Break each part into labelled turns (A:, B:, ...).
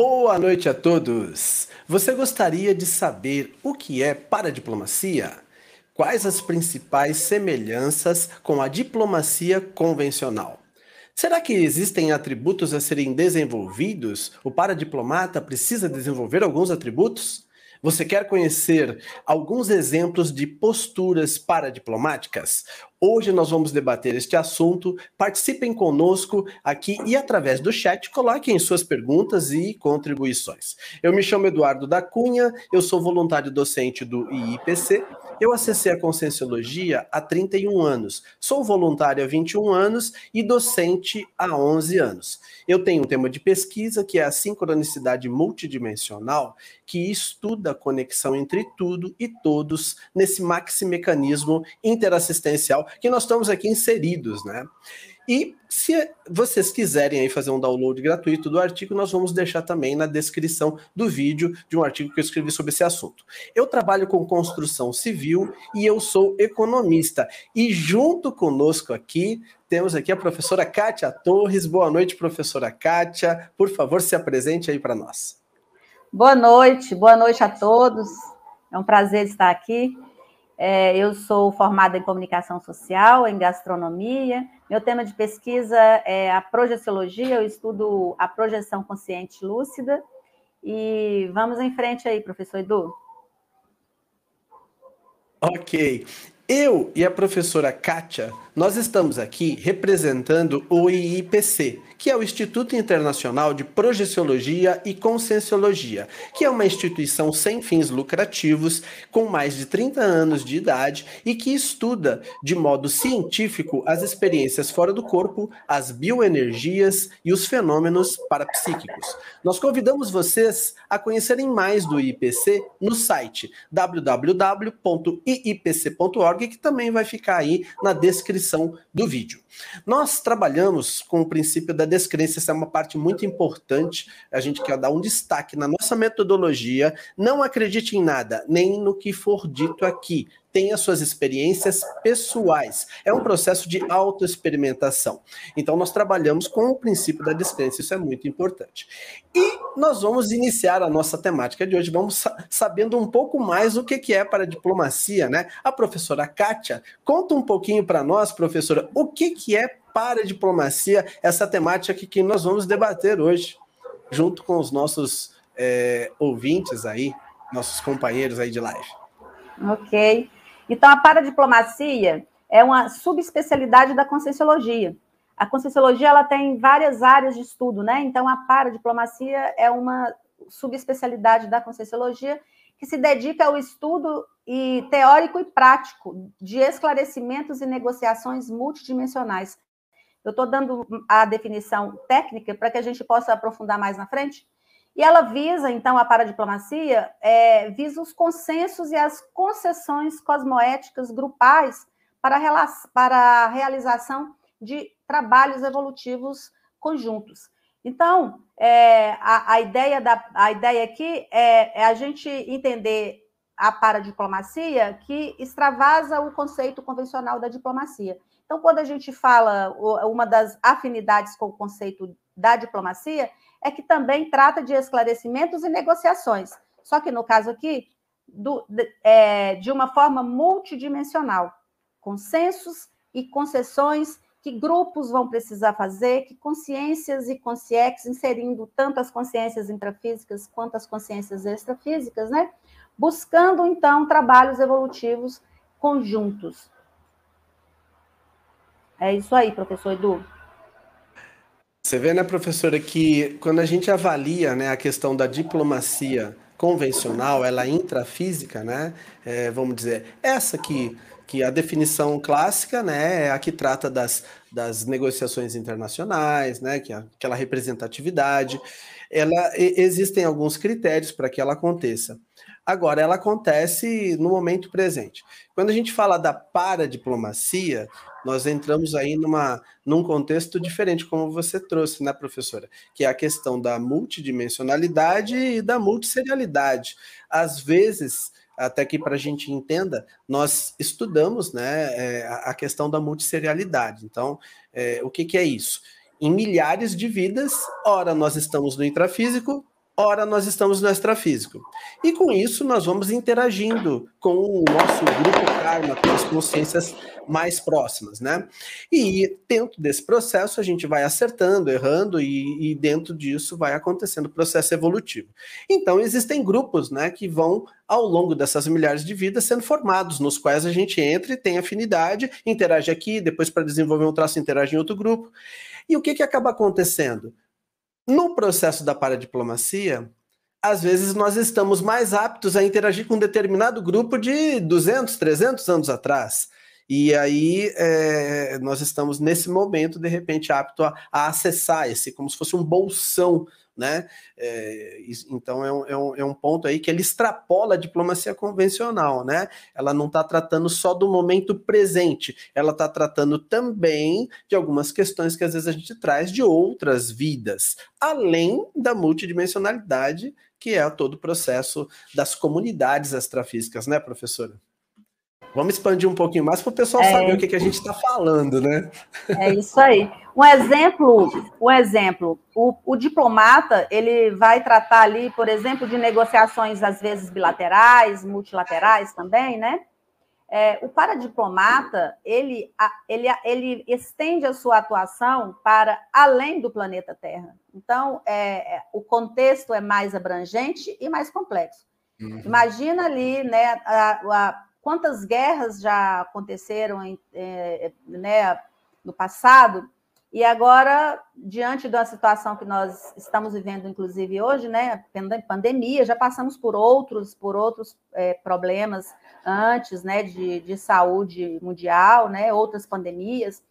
A: Boa noite a todos! Você gostaria de saber o que é paradiplomacia? Quais as principais semelhanças com a diplomacia convencional? Será que existem atributos a serem desenvolvidos? O paradiplomata precisa desenvolver alguns atributos? Você quer conhecer alguns exemplos de posturas paradiplomáticas? Hoje nós vamos debater este assunto. Participem conosco aqui e através do chat coloquem suas perguntas e contribuições. Eu me chamo Eduardo da Cunha, eu sou voluntário docente do IIPC eu acessei a Conscienciologia há 31 anos, sou voluntário há 21 anos e docente há 11 anos. Eu tenho um tema de pesquisa que é a sincronicidade multidimensional, que estuda a conexão entre tudo e todos nesse maximecanismo interassistencial que nós estamos aqui inseridos, né? E se vocês quiserem aí fazer um download gratuito do artigo, nós vamos deixar também na descrição do vídeo de um artigo que eu escrevi sobre esse assunto. Eu trabalho com construção civil e eu sou economista. E junto conosco aqui temos aqui a professora Kátia Torres. Boa noite, professora Kátia. Por favor, se apresente aí para nós.
B: Boa noite, boa noite a todos. É um prazer estar aqui. É, eu sou formada em comunicação social, em gastronomia. Meu tema de pesquisa é a projeciologia, eu estudo a projeção consciente lúcida. E vamos em frente aí, professor Edu.
A: Ok. Eu e a professora Kátia, nós estamos aqui representando o IIPC, que é o Instituto Internacional de Projeciologia e Conscienciologia, que é uma instituição sem fins lucrativos, com mais de 30 anos de idade e que estuda de modo científico as experiências fora do corpo, as bioenergias e os fenômenos parapsíquicos. Nós convidamos vocês a conhecerem mais do IPC no site www.iipc.org, que também vai ficar aí na descrição do vídeo. Nós trabalhamos com o princípio da descrença, essa é uma parte muito importante. A gente quer dar um destaque na nossa metodologia. Não acredite em nada, nem no que for dito aqui tenha suas experiências pessoais. É um processo de autoexperimentação. Então, nós trabalhamos com o princípio da descrença, isso é muito importante. E nós vamos iniciar a nossa temática de hoje, vamos sabendo um pouco mais o que é para diplomacia, né? A professora Kátia, conta um pouquinho para nós, professora, o que é para diplomacia, essa temática que nós vamos debater hoje, junto com os nossos é, ouvintes aí, nossos companheiros aí de live.
B: Ok. Então, a paradiplomacia é uma subespecialidade da conscienciologia. A conscienciologia ela tem várias áreas de estudo, né? Então, a paradiplomacia é uma subespecialidade da conscienciologia que se dedica ao estudo e teórico e prático de esclarecimentos e negociações multidimensionais. Eu estou dando a definição técnica para que a gente possa aprofundar mais na frente. E ela visa, então, a paradiplomacia, é, visa os consensos e as concessões cosmoéticas grupais para, para a realização de trabalhos evolutivos conjuntos. Então, é, a, a, ideia da, a ideia aqui é, é a gente entender a paradiplomacia que extravasa o conceito convencional da diplomacia. Então, quando a gente fala uma das afinidades com o conceito da diplomacia, é que também trata de esclarecimentos e negociações. Só que no caso aqui, do, de, é, de uma forma multidimensional, consensos e concessões que grupos vão precisar fazer, que consciências e consciex, inserindo tanto as consciências intrafísicas quanto as consciências extrafísicas, né? Buscando, então, trabalhos evolutivos conjuntos. É isso aí, professor Edu.
A: Você vê, né, professora, que quando a gente avalia né, a questão da diplomacia convencional, ela é intrafísica, né, é, vamos dizer, essa que, que a definição clássica né, é a que trata das, das negociações internacionais, né, que é aquela representatividade, ela, existem alguns critérios para que ela aconteça. Agora, ela acontece no momento presente. Quando a gente fala da paradiplomacia, nós entramos aí numa, num contexto diferente, como você trouxe, né, professora? Que é a questão da multidimensionalidade e da multisserialidade. Às vezes, até que para a gente entenda, nós estudamos né, é, a questão da multisserialidade. Então, é, o que, que é isso? Em milhares de vidas, ora nós estamos no intrafísico, ora nós estamos no extrafísico. E com isso nós vamos interagindo com o nosso grupo karma, com as consciências mais próximas, né? E dentro desse processo a gente vai acertando, errando e, e dentro disso vai acontecendo o processo evolutivo. Então existem grupos, né, que vão ao longo dessas milhares de vidas sendo formados, nos quais a gente entra e tem afinidade, interage aqui, depois para desenvolver um traço interage em outro grupo. E o que que acaba acontecendo? No processo da paradiplomacia, às vezes nós estamos mais aptos a interagir com um determinado grupo de 200, 300 anos atrás. E aí é, nós estamos nesse momento, de repente, apto a, a, acessar esse, como se fosse um bolsão, né? É, então é um, é, um, é um ponto aí que ele extrapola a diplomacia convencional, né? Ela não está tratando só do momento presente, ela está tratando também de algumas questões que às vezes a gente traz de outras vidas, além da multidimensionalidade que é todo o processo das comunidades extrafísicas, né, professora? Vamos expandir um pouquinho mais para o pessoal é, saber o que, que a gente está falando, né?
B: É isso aí. Um exemplo, um exemplo, o, o, diplomata ele vai tratar ali, por exemplo, de negociações às vezes bilaterais, multilaterais também, né? É, o paradiplomata ele, ele, ele estende a sua atuação para além do planeta Terra. Então, é, é o contexto é mais abrangente e mais complexo. Uhum. Imagina ali, né, a, a, quantas guerras já aconteceram em, é, né, no passado, e agora, diante da situação que nós estamos vivendo, inclusive hoje, né, pandemia, já passamos por outros, por outros é, problemas antes, né, de, de saúde mundial, né, outras pandemias,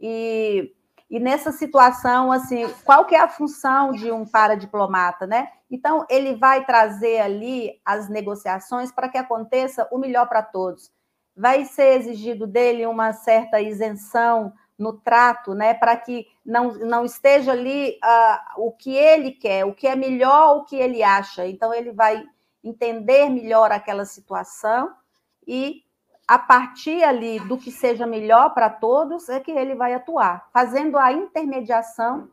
B: e, e nessa situação, assim, qual que é a função de um paradiplomata, né? Então, ele vai trazer ali as negociações para que aconteça o melhor para todos. Vai ser exigido dele uma certa isenção no trato, né, para que não, não esteja ali uh, o que ele quer, o que é melhor, o que ele acha. Então, ele vai entender melhor aquela situação e, a partir ali do que seja melhor para todos, é que ele vai atuar, fazendo a intermediação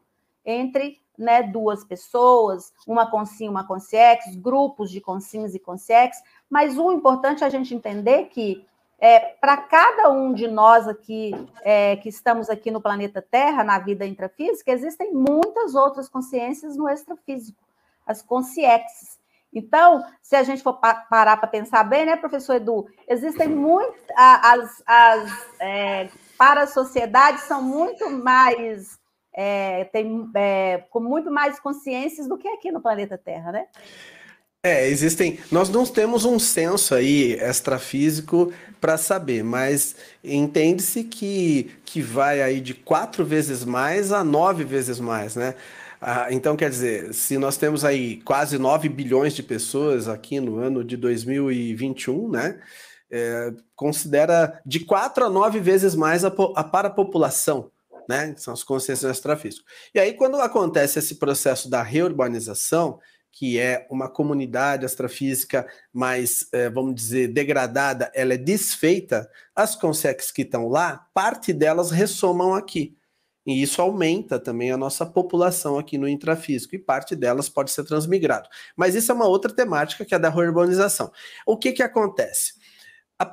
B: entre né, duas pessoas, uma consim, uma consiex, grupos de consins e consiex, mas o importante é a gente entender que é, para cada um de nós aqui, é, que estamos aqui no planeta Terra, na vida intrafísica, existem muitas outras consciências no extrafísico, as consciexes. Então, se a gente for parar para pensar bem, né, professor Edu, existem muitas, as, as é, para a sociedade são muito mais, é, tem, é, com muito mais consciências do que aqui no planeta Terra, né?
A: É, existem. Nós não temos um senso aí extrafísico para saber, mas entende-se que, que vai aí de quatro vezes mais a nove vezes mais, né? Ah, então, quer dizer, se nós temos aí quase 9 bilhões de pessoas aqui no ano de 2021, né? É, considera de quatro a nove vezes mais a, a para a população, né? São as consciências extrafísicas. E aí, quando acontece esse processo da reurbanização, que é uma comunidade astrofísica mais, é, vamos dizer, degradada, ela é desfeita, as consex que estão lá, parte delas ressomam aqui. E isso aumenta também a nossa população aqui no intrafísico, e parte delas pode ser transmigrado. Mas isso é uma outra temática que é da urbanização. O que, que acontece?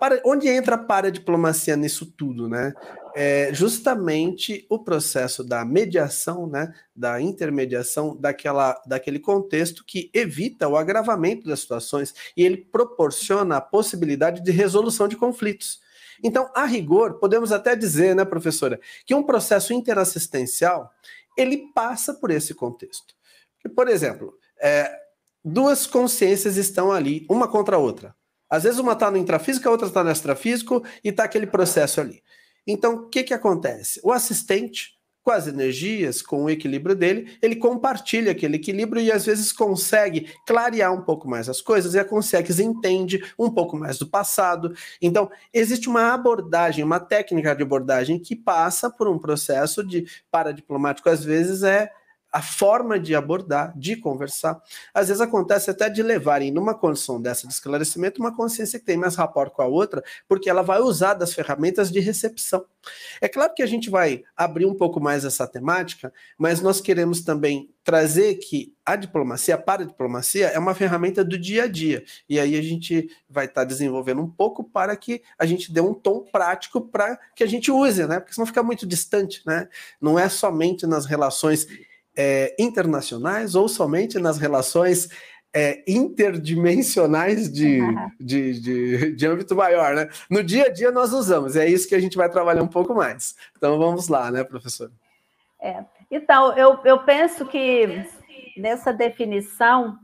A: Para, onde entra a paradiplomacia nisso tudo, né? É justamente o processo da mediação, né? Da intermediação daquela, daquele contexto que evita o agravamento das situações e ele proporciona a possibilidade de resolução de conflitos. Então, a rigor, podemos até dizer, né, professora, que um processo interassistencial ele passa por esse contexto. Por exemplo, é, duas consciências estão ali, uma contra a outra. Às vezes uma está no intrafísico, a outra está no extrafísico e está aquele processo ali. Então, o que, que acontece? O assistente, com as energias, com o equilíbrio dele, ele compartilha aquele equilíbrio e às vezes consegue clarear um pouco mais as coisas e a Consex entende um pouco mais do passado. Então, existe uma abordagem, uma técnica de abordagem que passa por um processo de paradiplomático, às vezes é a forma de abordar, de conversar. Às vezes acontece até de levarem numa condição dessa de esclarecimento uma consciência que tem mais rapport com a outra, porque ela vai usar das ferramentas de recepção. É claro que a gente vai abrir um pouco mais essa temática, mas nós queremos também trazer que a diplomacia, a paradiplomacia, é uma ferramenta do dia a dia. E aí a gente vai estar tá desenvolvendo um pouco para que a gente dê um tom prático para que a gente use, né? Porque senão fica muito distante, né? Não é somente nas relações é, internacionais ou somente nas relações é, interdimensionais de, de, de, de, âmbito maior, né? No dia a dia nós usamos, é isso que a gente vai trabalhar um pouco mais. Então vamos lá, né, professor?
B: É. Então, eu, eu penso que nessa definição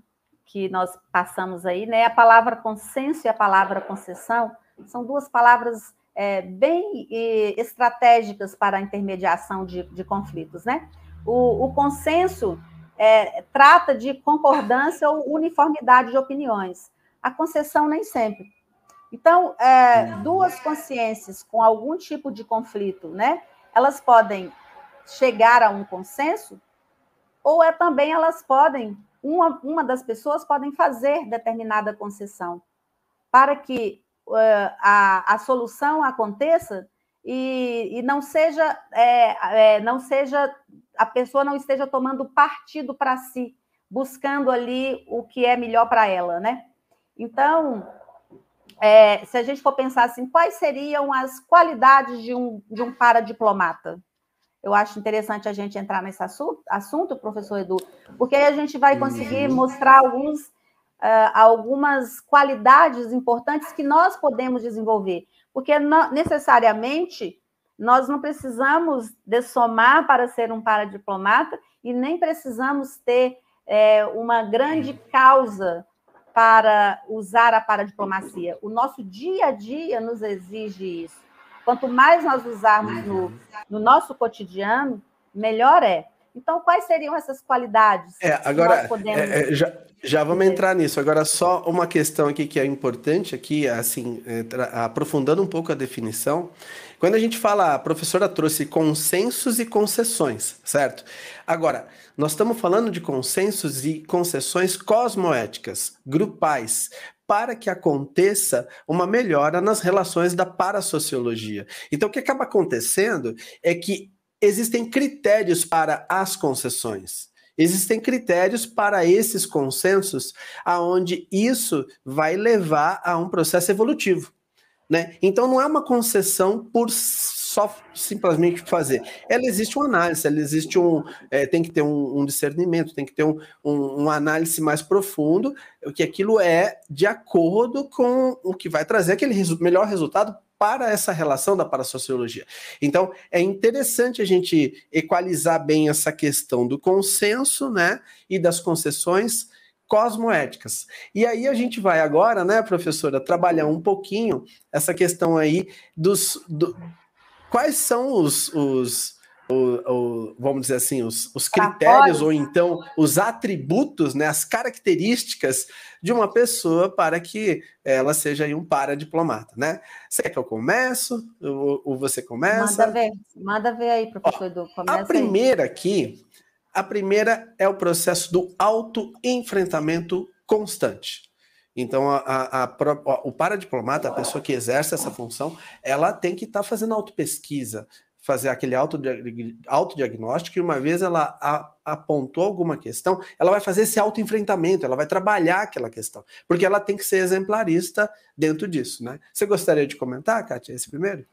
B: que nós passamos aí, né, a palavra consenso e a palavra concessão são duas palavras é, bem estratégicas para a intermediação de, de conflitos, né? O, o consenso é, trata de concordância ou uniformidade de opiniões. A concessão nem sempre. Então, é, duas consciências com algum tipo de conflito, né? Elas podem chegar a um consenso, ou é também elas podem, uma, uma das pessoas podem fazer determinada concessão para que uh, a, a solução aconteça e, e não seja é, é, não seja a pessoa não esteja tomando partido para si, buscando ali o que é melhor para ela, né? Então, é, se a gente for pensar assim, quais seriam as qualidades de um, de um paradiplomata? Eu acho interessante a gente entrar nesse assunto, assunto, professor Edu, porque aí a gente vai conseguir mostrar alguns, uh, algumas qualidades importantes que nós podemos desenvolver. Porque não, necessariamente nós não precisamos dessomar para ser um paradiplomata e nem precisamos ter é, uma grande causa para usar a paradiplomacia. O nosso dia a dia nos exige isso. Quanto mais nós usarmos no, no nosso cotidiano, melhor é. Então, quais seriam essas qualidades?
A: É, agora, podemos... é, é, já, já vamos entrar nisso. Agora, só uma questão aqui que é importante, aqui, assim, é, aprofundando um pouco a definição. Quando a gente fala, a professora trouxe consensos e concessões, certo? Agora, nós estamos falando de consensos e concessões cosmoéticas, grupais, para que aconteça uma melhora nas relações da parasociologia. Então, o que acaba acontecendo é que existem critérios para as concessões. Existem critérios para esses consensos, aonde isso vai levar a um processo evolutivo. Né? Então não é uma concessão por só simplesmente fazer. Ela existe uma análise, ela existe um. É, tem que ter um, um, discernimento, tem que ter um, um, uma análise mais profundo, o que aquilo é de acordo com o que vai trazer aquele resu melhor resultado para essa relação da parasociologia. Então, é interessante a gente equalizar bem essa questão do consenso, né, e das concessões cosmoéticas. E aí a gente vai agora, né, professora, trabalhar um pouquinho essa questão aí dos do, quais são os, os o, o, vamos dizer assim, os, os critérios ou então os atributos, né, as características de uma pessoa para que ela seja um paradiplomata, né? Você quer que eu comece ou, ou você começa?
B: Manda ver, manda ver aí, professor Edu.
A: a primeira aí. aqui, a primeira é o processo do autoenfrentamento constante. Então, a, a, a, o paradiplomata, a pessoa que exerce essa função, ela tem que estar tá fazendo autopesquisa, fazer aquele autodiagnóstico e uma vez ela apontou alguma questão, ela vai fazer esse autoenfrentamento, ela vai trabalhar aquela questão, porque ela tem que ser exemplarista dentro disso, né? Você gostaria de comentar, Kátia, esse primeiro?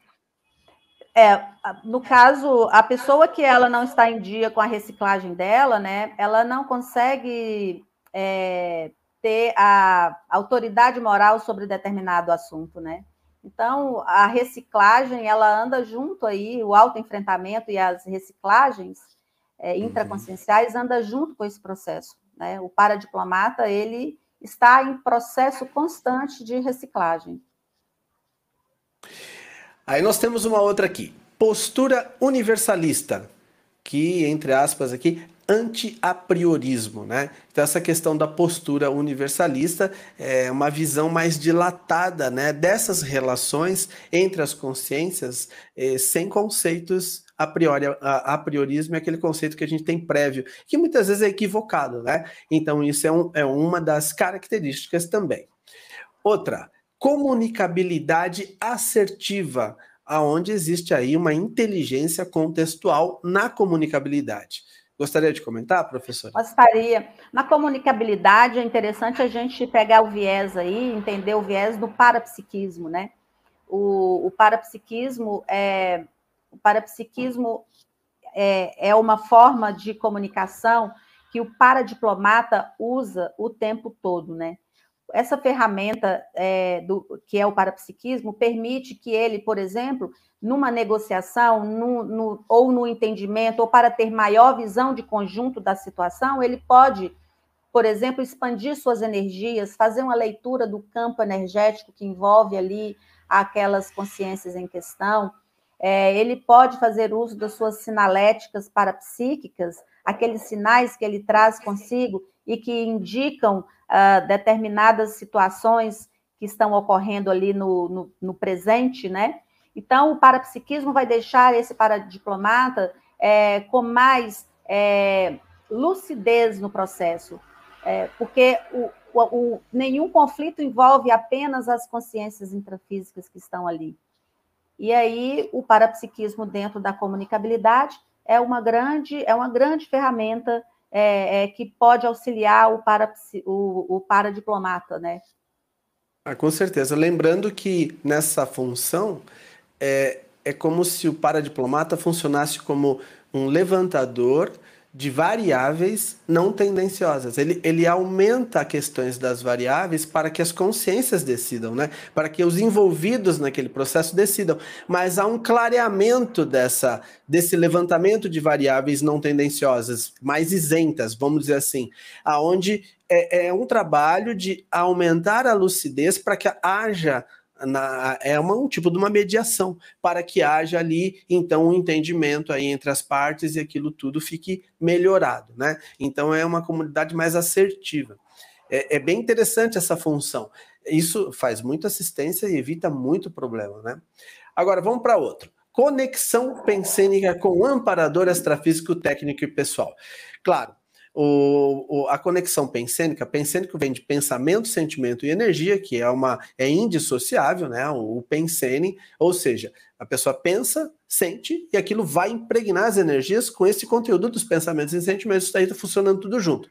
B: É, no caso, a pessoa que ela não está em dia com a reciclagem dela, né, ela não consegue é, ter a autoridade moral sobre determinado assunto, né? Então, a reciclagem, ela anda junto aí, o autoenfrentamento e as reciclagens é, uhum. intraconscienciais anda junto com esse processo. Né? O paradiplomata, ele está em processo constante de reciclagem.
A: Aí nós temos uma outra aqui, postura universalista, que, entre aspas aqui, anti-apriorismo, né? Então essa questão da postura universalista é uma visão mais dilatada, né, dessas relações entre as consciências eh, sem conceitos a, priori, a, a priorismo é aquele conceito que a gente tem prévio, que muitas vezes é equivocado, né? Então, isso é, um, é uma das características também. Outra, comunicabilidade assertiva, aonde existe aí uma inteligência contextual na comunicabilidade. Gostaria de comentar, professora?
B: Gostaria. Na comunicabilidade é interessante a gente pegar o viés aí, entender o viés do parapsiquismo, né? O, o parapsiquismo é o parapsiquismo é, é uma forma de comunicação que o paradiplomata usa o tempo todo, né? Essa ferramenta é, do, que é o parapsiquismo permite que ele, por exemplo, numa negociação no, no, ou no entendimento, ou para ter maior visão de conjunto da situação, ele pode, por exemplo, expandir suas energias, fazer uma leitura do campo energético que envolve ali aquelas consciências em questão. É, ele pode fazer uso das suas sinaléticas parapsíquicas, aqueles sinais que ele traz consigo e que indicam uh, determinadas situações que estão ocorrendo ali no, no, no presente, né? Então, o parapsiquismo vai deixar esse paradiplomata é, com mais é, lucidez no processo, é, porque o, o, o, nenhum conflito envolve apenas as consciências intrafísicas que estão ali. E aí, o parapsiquismo dentro da comunicabilidade é uma grande, é uma grande ferramenta é, é, que pode auxiliar o, parapsi, o, o paradiplomata, né?
A: Ah, com certeza. Lembrando que nessa função é, é como se o paradiplomata funcionasse como um levantador de variáveis não tendenciosas. Ele, ele aumenta questões das variáveis para que as consciências decidam, né? para que os envolvidos naquele processo decidam. Mas há um clareamento dessa, desse levantamento de variáveis não tendenciosas, mais isentas, vamos dizer assim, aonde é, é um trabalho de aumentar a lucidez para que haja na, é uma, um tipo de uma mediação para que haja ali então um entendimento aí entre as partes e aquilo tudo fique melhorado, né? Então é uma comunidade mais assertiva. É, é bem interessante essa função. Isso faz muita assistência e evita muito problema, né? Agora vamos para outro. Conexão pensênica com amparador extrafísico, técnico e pessoal. Claro, o, o, a conexão pensênica, pensênico vem de pensamento, sentimento e energia, que é uma é indissociável, né? O, o pensene, ou seja, a pessoa pensa, sente e aquilo vai impregnar as energias com esse conteúdo dos pensamentos e sentimentos, está aí funcionando tudo junto.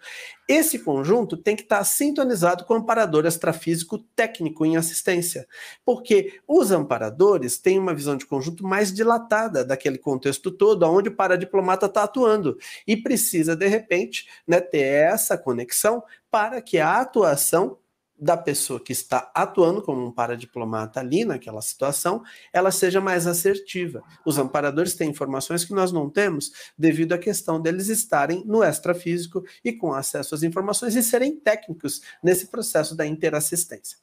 A: Esse conjunto tem que estar sintonizado com o amparador extrafísico técnico em assistência, porque os amparadores têm uma visão de conjunto mais dilatada daquele contexto todo, onde o paradiplomata está atuando e precisa, de repente, né, ter essa conexão para que a atuação da pessoa que está atuando como um paradiplomata ali naquela situação, ela seja mais assertiva. Os amparadores têm informações que nós não temos devido à questão deles estarem no extrafísico e com acesso às informações e serem técnicos nesse processo da interassistência.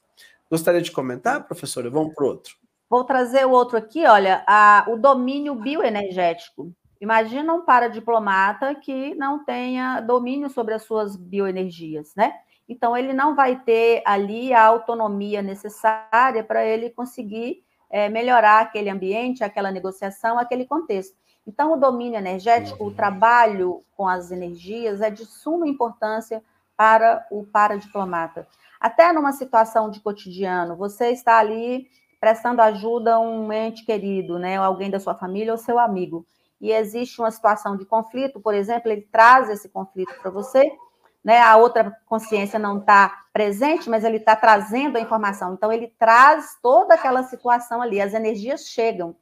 A: Gostaria de comentar, professora? Vamos para outro.
B: Vou trazer o outro aqui, olha, a, o domínio bioenergético. Imagina um paradiplomata que não tenha domínio sobre as suas bioenergias, né? Então, ele não vai ter ali a autonomia necessária para ele conseguir é, melhorar aquele ambiente, aquela negociação, aquele contexto. Então, o domínio energético, o uhum. trabalho com as energias é de suma importância para o paradiplomata. Até numa situação de cotidiano, você está ali prestando ajuda a um ente querido, né, alguém da sua família ou seu amigo, e existe uma situação de conflito, por exemplo, ele traz esse conflito para você, né? A outra consciência não está presente, mas ele está trazendo a informação. Então, ele traz toda aquela situação ali, as energias chegam.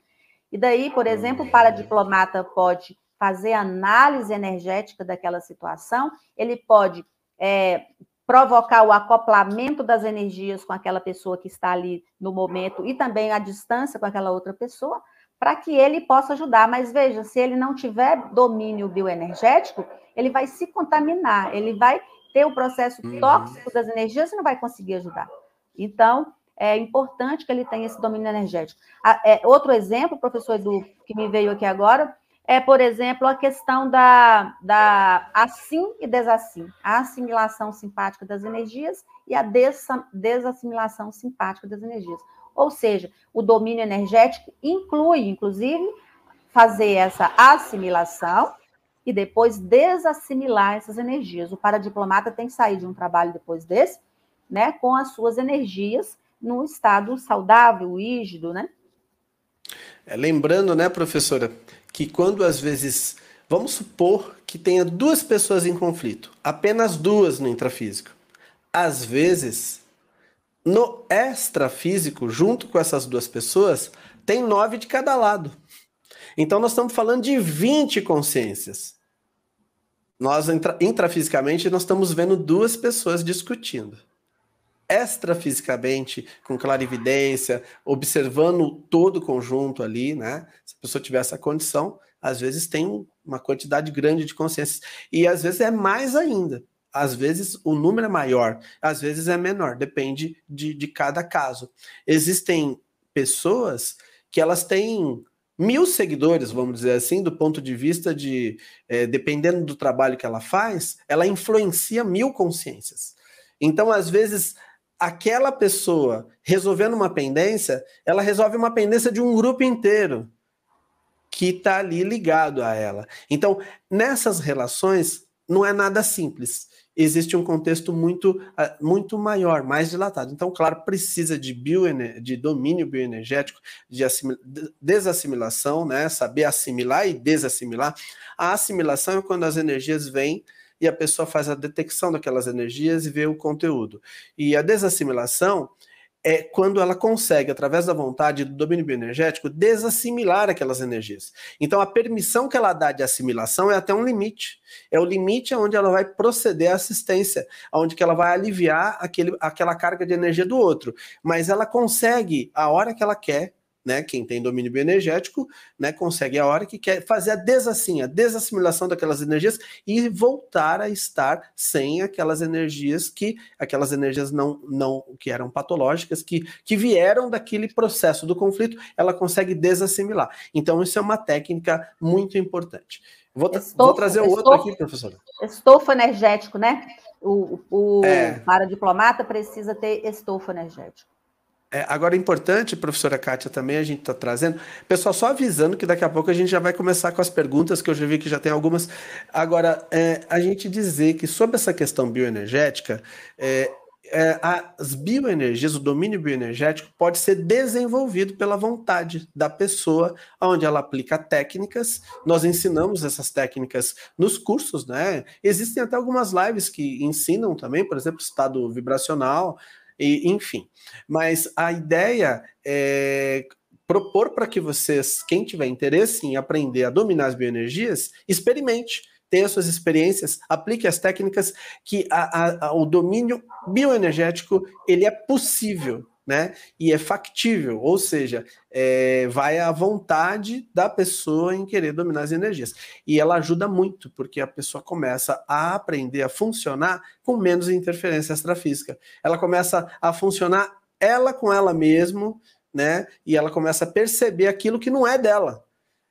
B: E daí, por exemplo, o paradiplomata pode fazer análise energética daquela situação, ele pode é, provocar o acoplamento das energias com aquela pessoa que está ali no momento e também a distância com aquela outra pessoa, para que ele possa ajudar. Mas veja, se ele não tiver domínio bioenergético, ele vai se contaminar, ele vai ter o processo uhum. tóxico das energias e não vai conseguir ajudar. Então, é importante que ele tenha esse domínio energético. É, outro exemplo, professor Edu, que me veio aqui agora, é, por exemplo, a questão da, da assim e desassim, a assimilação simpática das energias e a desa, desassimilação simpática das energias. Ou seja, o domínio energético inclui, inclusive, fazer essa assimilação e depois desassimilar essas energias. O paradiplomata tem que sair de um trabalho depois desse, né, com as suas energias num estado saudável, rígido, né?
A: É, lembrando, né, professora, que quando às vezes, vamos supor que tenha duas pessoas em conflito, apenas duas no intrafísico. Às vezes, no extrafísico, junto com essas duas pessoas, tem nove de cada lado. Então nós estamos falando de 20 consciências. Nós intra, intrafisicamente nós estamos vendo duas pessoas discutindo. Extrafisicamente, com clarividência, observando todo o conjunto ali, né? Se a pessoa tiver essa condição, às vezes tem uma quantidade grande de consciências. E às vezes é mais ainda. Às vezes o número é maior, às vezes é menor, depende de, de cada caso. Existem pessoas que elas têm mil seguidores, vamos dizer assim, do ponto de vista de, é, dependendo do trabalho que ela faz, ela influencia mil consciências. Então, às vezes, aquela pessoa resolvendo uma pendência, ela resolve uma pendência de um grupo inteiro que está ali ligado a ela. Então, nessas relações, não é nada simples existe um contexto muito, ah, muito maior, mais dilatado. Então, claro, precisa de, de domínio bioenergético, de desassimilação, né? saber assimilar e desassimilar. A assimilação é quando as energias vêm e a pessoa faz a detecção daquelas energias e vê o conteúdo. E a desassimilação é quando ela consegue, através da vontade do domínio bioenergético, desassimilar aquelas energias. Então, a permissão que ela dá de assimilação é até um limite. É o limite onde ela vai proceder à assistência, onde que ela vai aliviar aquele, aquela carga de energia do outro. Mas ela consegue, a hora que ela quer, né, quem tem domínio bioenergético, né, consegue a hora que quer fazer a desassim, a desassimilação daquelas energias e voltar a estar sem aquelas energias que aquelas energias não não que eram patológicas, que que vieram daquele processo do conflito, ela consegue desassimilar. Então isso é uma técnica muito importante. Vou, estofo, vou trazer o outro aqui, professora.
B: Estofo energético, né? O, o é. para diplomata precisa ter estofo energético.
A: É, agora, é importante, professora Kátia, também a gente está trazendo. Pessoal, só avisando que daqui a pouco a gente já vai começar com as perguntas, que eu já vi que já tem algumas. Agora, é, a gente dizer que sobre essa questão bioenergética, é, é, as bioenergias, o domínio bioenergético pode ser desenvolvido pela vontade da pessoa, onde ela aplica técnicas. Nós ensinamos essas técnicas nos cursos, né? Existem até algumas lives que ensinam também, por exemplo, estado vibracional, e, enfim. Mas a ideia é propor para que vocês, quem tiver interesse em aprender a dominar as bioenergias, experimente tenha suas experiências, aplique as técnicas que a, a, a, o domínio bioenergético ele é possível né? E é factível, ou seja, é, vai à vontade da pessoa em querer dominar as energias. E ela ajuda muito, porque a pessoa começa a aprender a funcionar com menos interferência extrafísica. Ela começa a funcionar ela com ela mesmo, né? E ela começa a perceber aquilo que não é dela.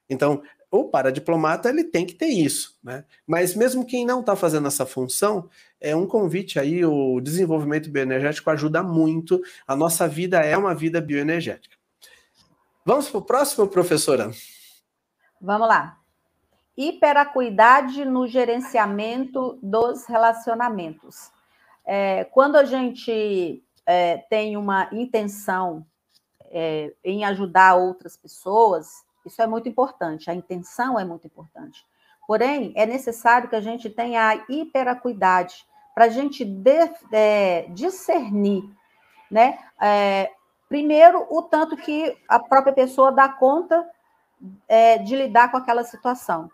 A: Então, o paradiplomata ele tem que ter isso, né? Mas mesmo quem não está fazendo essa função, é um convite aí, o desenvolvimento bioenergético ajuda muito. A nossa vida é uma vida bioenergética. Vamos para o próximo, professora?
B: Vamos lá. Hiperacuidade no gerenciamento dos relacionamentos. É, quando a gente é, tem uma intenção é, em ajudar outras pessoas, isso é muito importante, a intenção é muito importante. Porém, é necessário que a gente tenha a hiperacuidade para a gente de, é, discernir, né? É, primeiro, o tanto que a própria pessoa dá conta é, de lidar com aquela situação.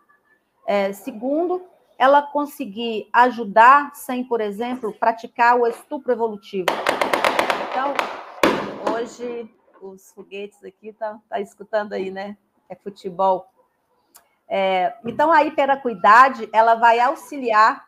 B: É, segundo, ela conseguir ajudar sem, por exemplo, praticar o estupro evolutivo. Então, hoje os foguetes aqui tá, tá escutando aí, né? É futebol. É, então, a hiperacuidade, ela vai auxiliar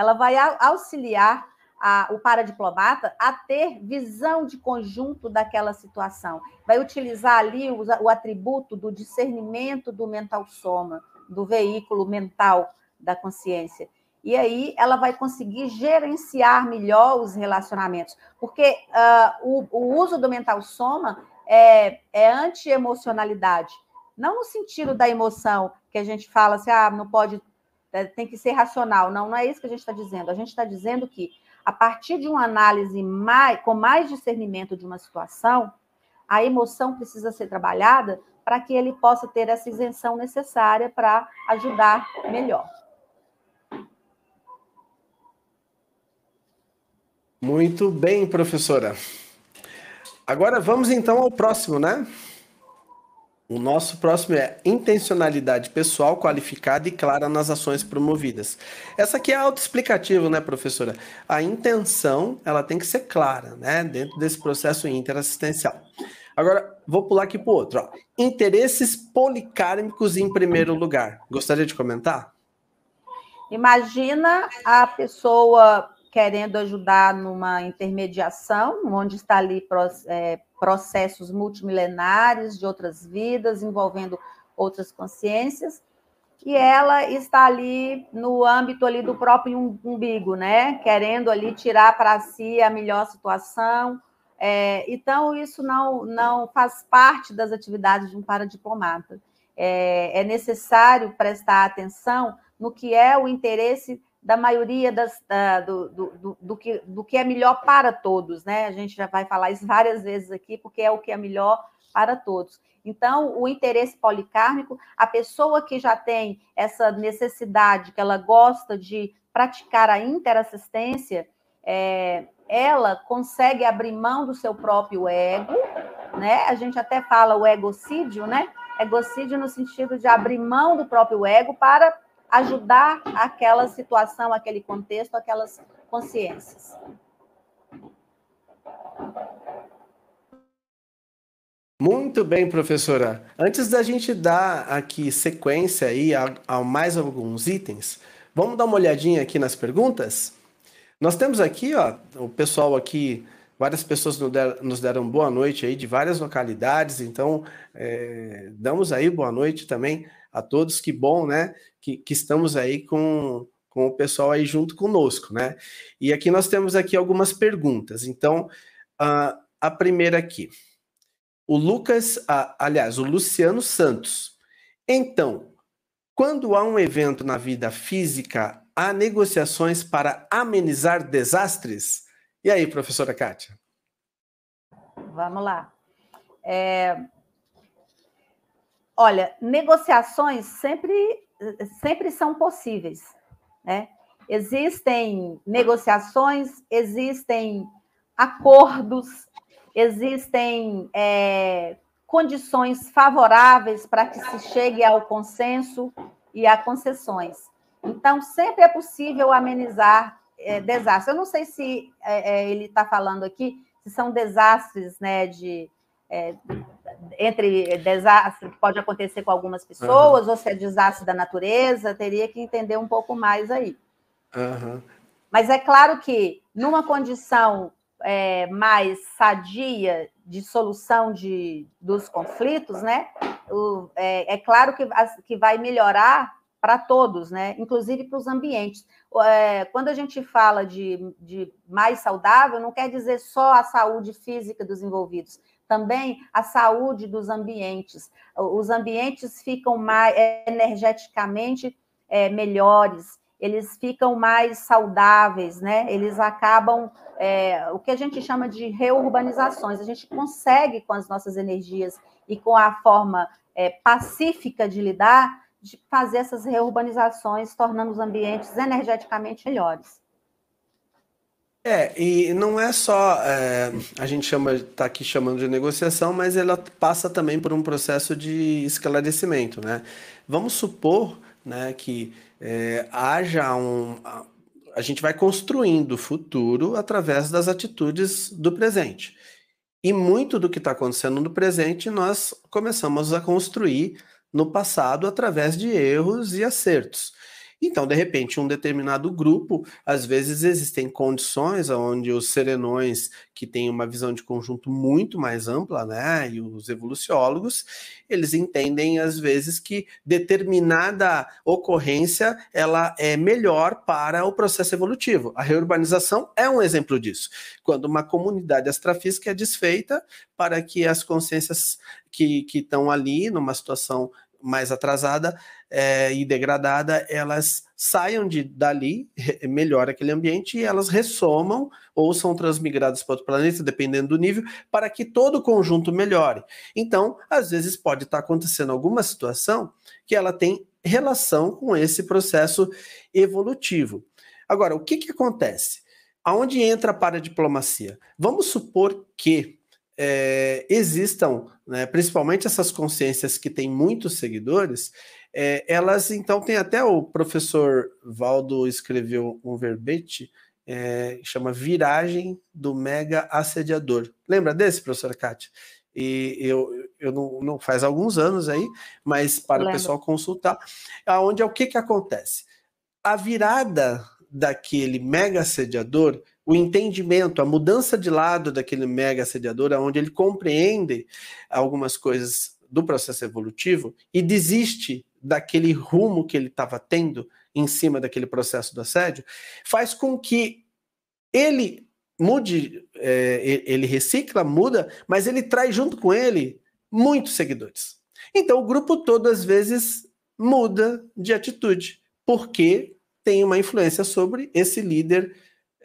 B: ela vai auxiliar a, o paradiplomata a ter visão de conjunto daquela situação. Vai utilizar ali o, o atributo do discernimento do mental soma, do veículo mental da consciência. E aí ela vai conseguir gerenciar melhor os relacionamentos. Porque uh, o, o, uso do mental soma é, é anti-emocionalidade. Não no sentido da emoção, que a gente fala assim, ah, não pode, é, tem que ser racional. Não, não é isso que a gente está dizendo. A gente está dizendo que, a partir de uma análise mais, com mais discernimento de uma situação, a emoção precisa ser trabalhada para que ele possa ter essa isenção necessária para ajudar melhor.
A: Muito bem, professora. Agora vamos então ao próximo, né? O nosso próximo é intencionalidade pessoal qualificada e clara nas ações promovidas. Essa aqui é autoexplicativo, né, professora? A intenção, ela tem que ser clara, né, dentro desse processo interassistencial. Agora, vou pular aqui para o outro. Ó. Interesses policármicos em primeiro lugar. Gostaria de comentar?
B: Imagina a pessoa querendo ajudar numa intermediação, onde está ali é, processos multimilenares de outras vidas, envolvendo outras consciências, e ela está ali no âmbito ali do próprio umbigo, né? Querendo ali tirar para si a melhor situação. É, então, isso não, não faz parte das atividades de um paradiplomata. É, é necessário prestar atenção no que é o interesse da maioria das, da, do, do, do, que, do que é melhor para todos, né? A gente já vai falar isso várias vezes aqui, porque é o que é melhor para todos. Então, o interesse policármico, a pessoa que já tem essa necessidade, que ela gosta de praticar a interassistência, é, ela consegue abrir mão do seu próprio ego, né? A gente até fala o egocídio, né? Egocídio no sentido de abrir mão do próprio ego para ajudar aquela situação, aquele contexto, aquelas consciências.
A: Muito bem, professora. Antes da gente dar aqui sequência aí a, a, mais alguns itens, vamos dar uma olhadinha aqui nas perguntas? Nós temos aqui, ó, o pessoal aqui, várias pessoas nos deram, boa noite aí de várias localidades, então é, damos aí boa noite também a todos, que bom, né? Que, que estamos aí com, com o pessoal aí junto conosco, né? E aqui nós temos aqui algumas perguntas. Então, uh, a primeira aqui. O Lucas, uh, aliás, o Luciano Santos. Então, quando há um evento na vida física, há negociações para amenizar desastres? E aí, professora Kátia?
B: Vamos lá. É, Olha, negociações sempre, sempre são possíveis, né? Existem negociações, existem acordos, existem é, condições favoráveis para que se chegue ao consenso e a concessões. Então, sempre é possível amenizar é, desastres. Eu não sei se é, é ele está falando aqui se são desastres né, de é, entre desastre que pode acontecer com algumas pessoas, uhum. ou se é desastre da natureza, teria que entender um pouco mais aí. Uhum. Mas é claro que, numa condição é, mais sadia de solução de, dos conflitos, né, o, é, é, claro que, que vai melhorar para todos, né, inclusive para os ambientes. É, quando a gente fala de, de mais saudável, não quer dizer só a saúde física dos envolvidos, também a saúde dos ambientes. Os ambientes ficam mais energeticamente é, melhores, eles ficam mais saudáveis, né? Eles acabam é, o que a gente chama de reurbanizações. A gente consegue com as nossas energias e com a forma é, pacífica de lidar, de fazer essas reurbanizações, tornando os ambientes energeticamente melhores.
A: É, e não é só é, a gente chama, tá aqui chamando de negociação, mas ela passa também por um processo de esclarecimento, né? Vamos supor, né, que é, haja um, a gente vai construindo o futuro através das atitudes do presente. E muito do que está acontecendo no presente nós começamos a construir no passado através de erros e acertos. Então, de repente, um determinado grupo, às vezes existem condições onde os serenões, que têm uma visão de conjunto muito mais ampla, né, e os evoluciólogos, eles entendem às vezes que determinada ocorrência ela é melhor para o processo evolutivo. A reurbanização é um exemplo disso. Quando uma comunidade astrafísica é desfeita para que as consciências que estão ali numa situação mais atrasada é, e degradada, elas saiam de dali, melhora aquele ambiente e elas ressomam ou são transmigradas para outro planeta, dependendo do nível, para que todo o conjunto melhore. Então, às vezes pode estar acontecendo alguma situação que ela tem relação com esse processo evolutivo. Agora, o que, que acontece? Aonde entra a paradiplomacia? Vamos supor que é, existam, né, principalmente essas consciências que têm muitos seguidores, é, elas então têm até o professor Valdo escreveu um verbete, é, chama Viragem do Mega Assediador. Lembra desse, professor Kátia? E eu, eu não, não faz alguns anos aí, mas para o pessoal consultar, aonde é o que, que acontece? A virada daquele mega assediador o entendimento, a mudança de lado daquele mega assediador, onde ele compreende algumas coisas do processo evolutivo e desiste daquele rumo que ele estava tendo em cima daquele processo do assédio, faz com que ele mude, é, ele recicla, muda, mas ele traz junto com ele muitos seguidores. Então o grupo todo às vezes muda de atitude, porque tem uma influência sobre esse líder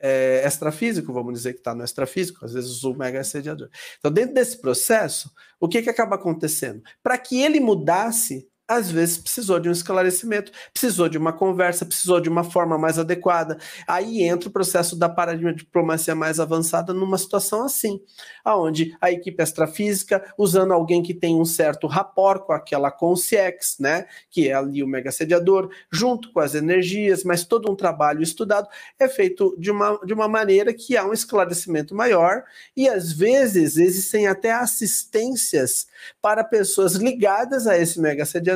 A: é, extrafísico, vamos dizer que está no extrafísico, às vezes o mega assediador. Então, dentro desse processo, o que, que acaba acontecendo? Para que ele mudasse, às vezes precisou de um esclarecimento, precisou de uma conversa, precisou de uma forma mais adequada. Aí entra o processo da paradigma de diplomacia mais avançada numa situação assim, aonde a equipe extrafísica, usando alguém que tem um certo rapport com aquela consciex, né, que é ali o mega sediador, junto com as energias, mas todo um trabalho estudado é feito de uma, de uma maneira que há um esclarecimento maior e às vezes existem até assistências para pessoas ligadas a esse mega sediador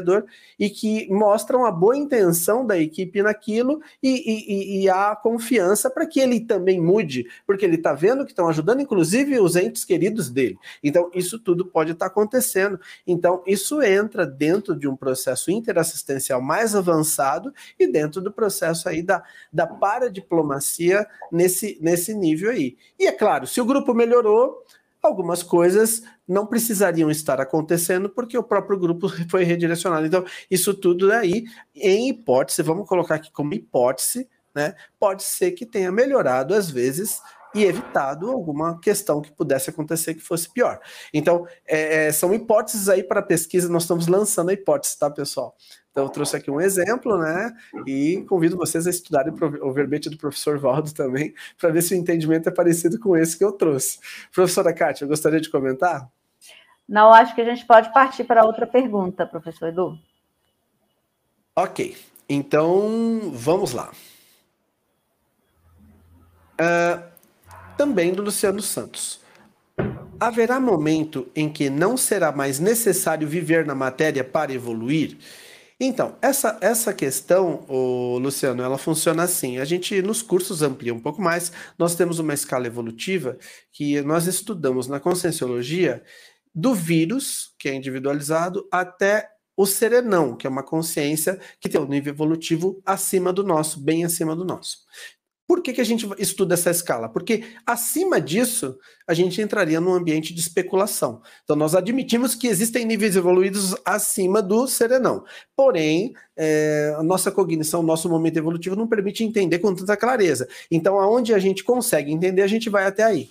A: e que mostram a boa intenção da equipe naquilo e, e, e a confiança para que ele também mude, porque ele está vendo que estão ajudando, inclusive os entes queridos dele. Então, isso tudo pode estar tá acontecendo. Então, isso entra dentro de um processo interassistencial mais avançado e dentro do processo aí da, da paradiplomacia nesse, nesse nível aí. E é claro, se o grupo melhorou, algumas coisas não precisariam estar acontecendo porque o próprio grupo foi redirecionado. Então, isso tudo aí, em hipótese, vamos colocar aqui como hipótese, né? Pode ser que tenha melhorado às vezes e evitado alguma questão que pudesse acontecer que fosse pior. Então, é, é são hipóteses aí para pesquisa, nós estamos lançando a hipótese, tá, pessoal? Então, eu trouxe aqui um exemplo, né? E convido vocês a estudarem o verbete do professor Valdo também, para ver se o entendimento é parecido com esse que eu trouxe. Professora Kátia, eu gostaria de comentar?
B: Não, acho que a gente pode partir para outra pergunta, professor Edu.
A: Ok, então vamos lá. Uh, também do Luciano Santos. Haverá momento em que não será mais necessário viver na matéria para evoluir? Então, essa, essa questão, Luciano, ela funciona assim. A gente, nos cursos, amplia um pouco mais. Nós temos uma escala evolutiva que nós estudamos na conscienciologia do vírus, que é individualizado, até o serenão, que é uma consciência que tem um nível evolutivo acima do nosso, bem acima do nosso. Por que, que a gente estuda essa escala? Porque acima disso, a gente entraria num ambiente de especulação. Então, nós admitimos que existem níveis evoluídos acima do serenão. Porém, é, a nossa cognição, nosso momento evolutivo não permite entender com tanta clareza. Então, aonde a gente consegue entender, a gente vai até aí.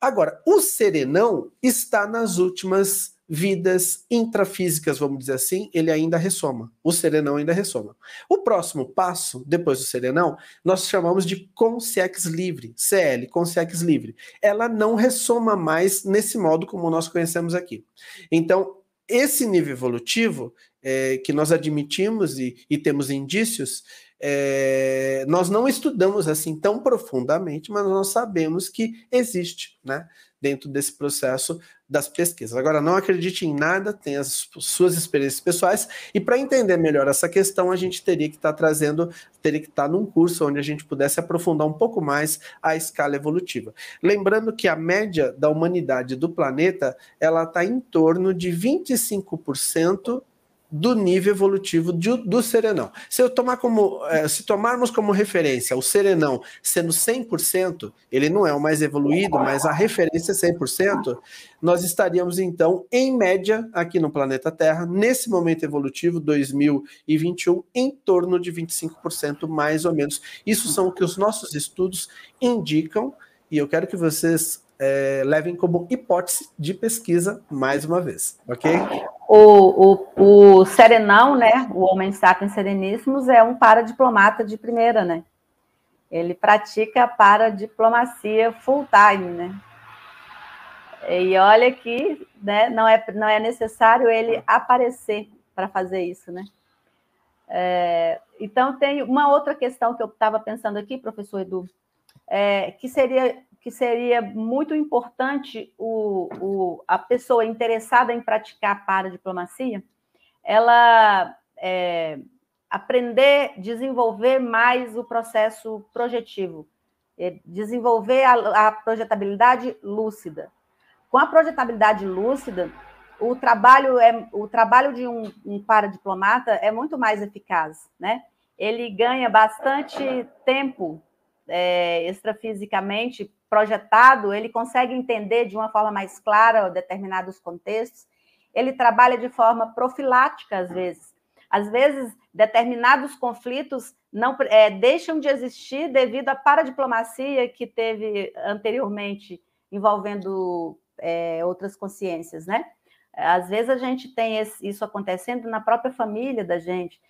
A: Agora, o serenão está nas últimas vidas intrafísicas, vamos dizer assim, ele ainda ressoma. O serenão ainda ressoma. O próximo passo, depois do serenão, nós chamamos de consciex livre, CL, consciex livre. Ela não ressoma mais nesse modo como nós conhecemos aqui. Então, esse nível evolutivo é, que nós admitimos e, e temos indícios, é, nós não estudamos assim tão profundamente, mas nós sabemos que existe, né? Dentro desse processo das pesquisas. Agora, não acredite em nada, tem as suas experiências pessoais, e para entender melhor essa questão, a gente teria que estar tá trazendo, teria que estar tá num curso onde a gente pudesse aprofundar um pouco mais a escala evolutiva. Lembrando que a média da humanidade do planeta, ela está em torno de 25% do nível evolutivo do, do serenão. Se eu tomar como, é, se tomarmos como referência o serenão sendo 100%, ele não é o mais evoluído, mas a referência é 100%, nós estaríamos então em média aqui no planeta Terra, nesse momento evolutivo 2021, em torno de 25% mais ou menos. Isso são o que os nossos estudos indicam e eu quero que vocês é, levem como hipótese de pesquisa mais uma vez, ok?
B: O, o, o Serenão, né, o Homem Sapiens Sereníssimos, é um paradiplomata de primeira, né? Ele pratica paradiplomacia full time, né? E olha que né, não, é, não é necessário ele aparecer para fazer isso, né? É, então, tem uma outra questão que eu estava pensando aqui, professor Edu, é, que seria que seria muito importante o, o, a pessoa interessada em praticar paradiplomacia, ela é, aprender, desenvolver mais o processo projetivo, é, desenvolver a, a projetabilidade lúcida. Com a projetabilidade lúcida, o trabalho é o trabalho de um, um paradiplomata é muito mais eficaz, né? Ele ganha bastante tempo é, extrafisicamente projetado, ele consegue entender de uma forma mais clara determinados contextos. Ele trabalha de forma profilática, às vezes. Às vezes, determinados conflitos não é, deixam de existir devido à paradiplomacia que teve anteriormente envolvendo é, outras consciências, né? Às vezes a gente tem esse, isso acontecendo na própria família da gente.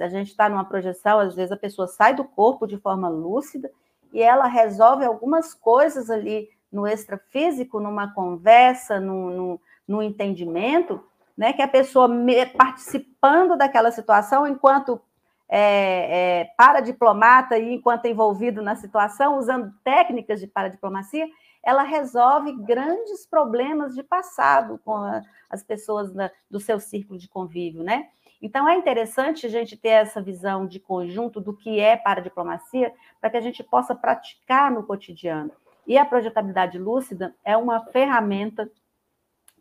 B: A gente está numa projeção, às vezes a pessoa sai do corpo de forma lúcida e ela resolve algumas coisas ali no extrafísico, numa conversa, no, no, no entendimento, né, que a pessoa participando daquela situação enquanto é, é, paradiplomata e enquanto envolvido na situação, usando técnicas de paradiplomacia, ela resolve grandes problemas de passado com a, as pessoas da, do seu círculo de convívio, né? Então, é interessante a gente ter essa visão de conjunto do que é para a diplomacia, para que a gente possa praticar no cotidiano. E a projetabilidade lúcida é uma ferramenta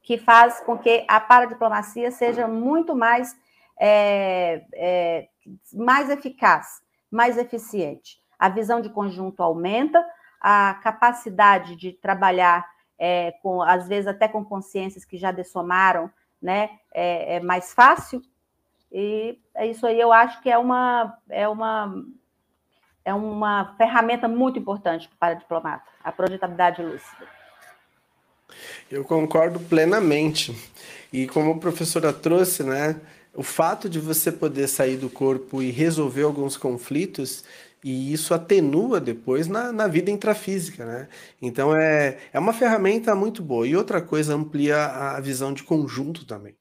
B: que faz com que a paradiplomacia seja muito mais, é, é, mais eficaz, mais eficiente. A visão de conjunto aumenta, a capacidade de trabalhar, é, com, às vezes até com consciências que já dessomaram, né, é, é mais fácil, e é isso aí, eu acho que é uma, é uma, é uma ferramenta muito importante para o diplomata, a projetabilidade lúcida.
A: Eu concordo plenamente. E como a professora trouxe, né, o fato de você poder sair do corpo e resolver alguns conflitos, e isso atenua depois na, na vida intrafísica, né? Então é, é uma ferramenta muito boa. E outra coisa, amplia a visão de conjunto também.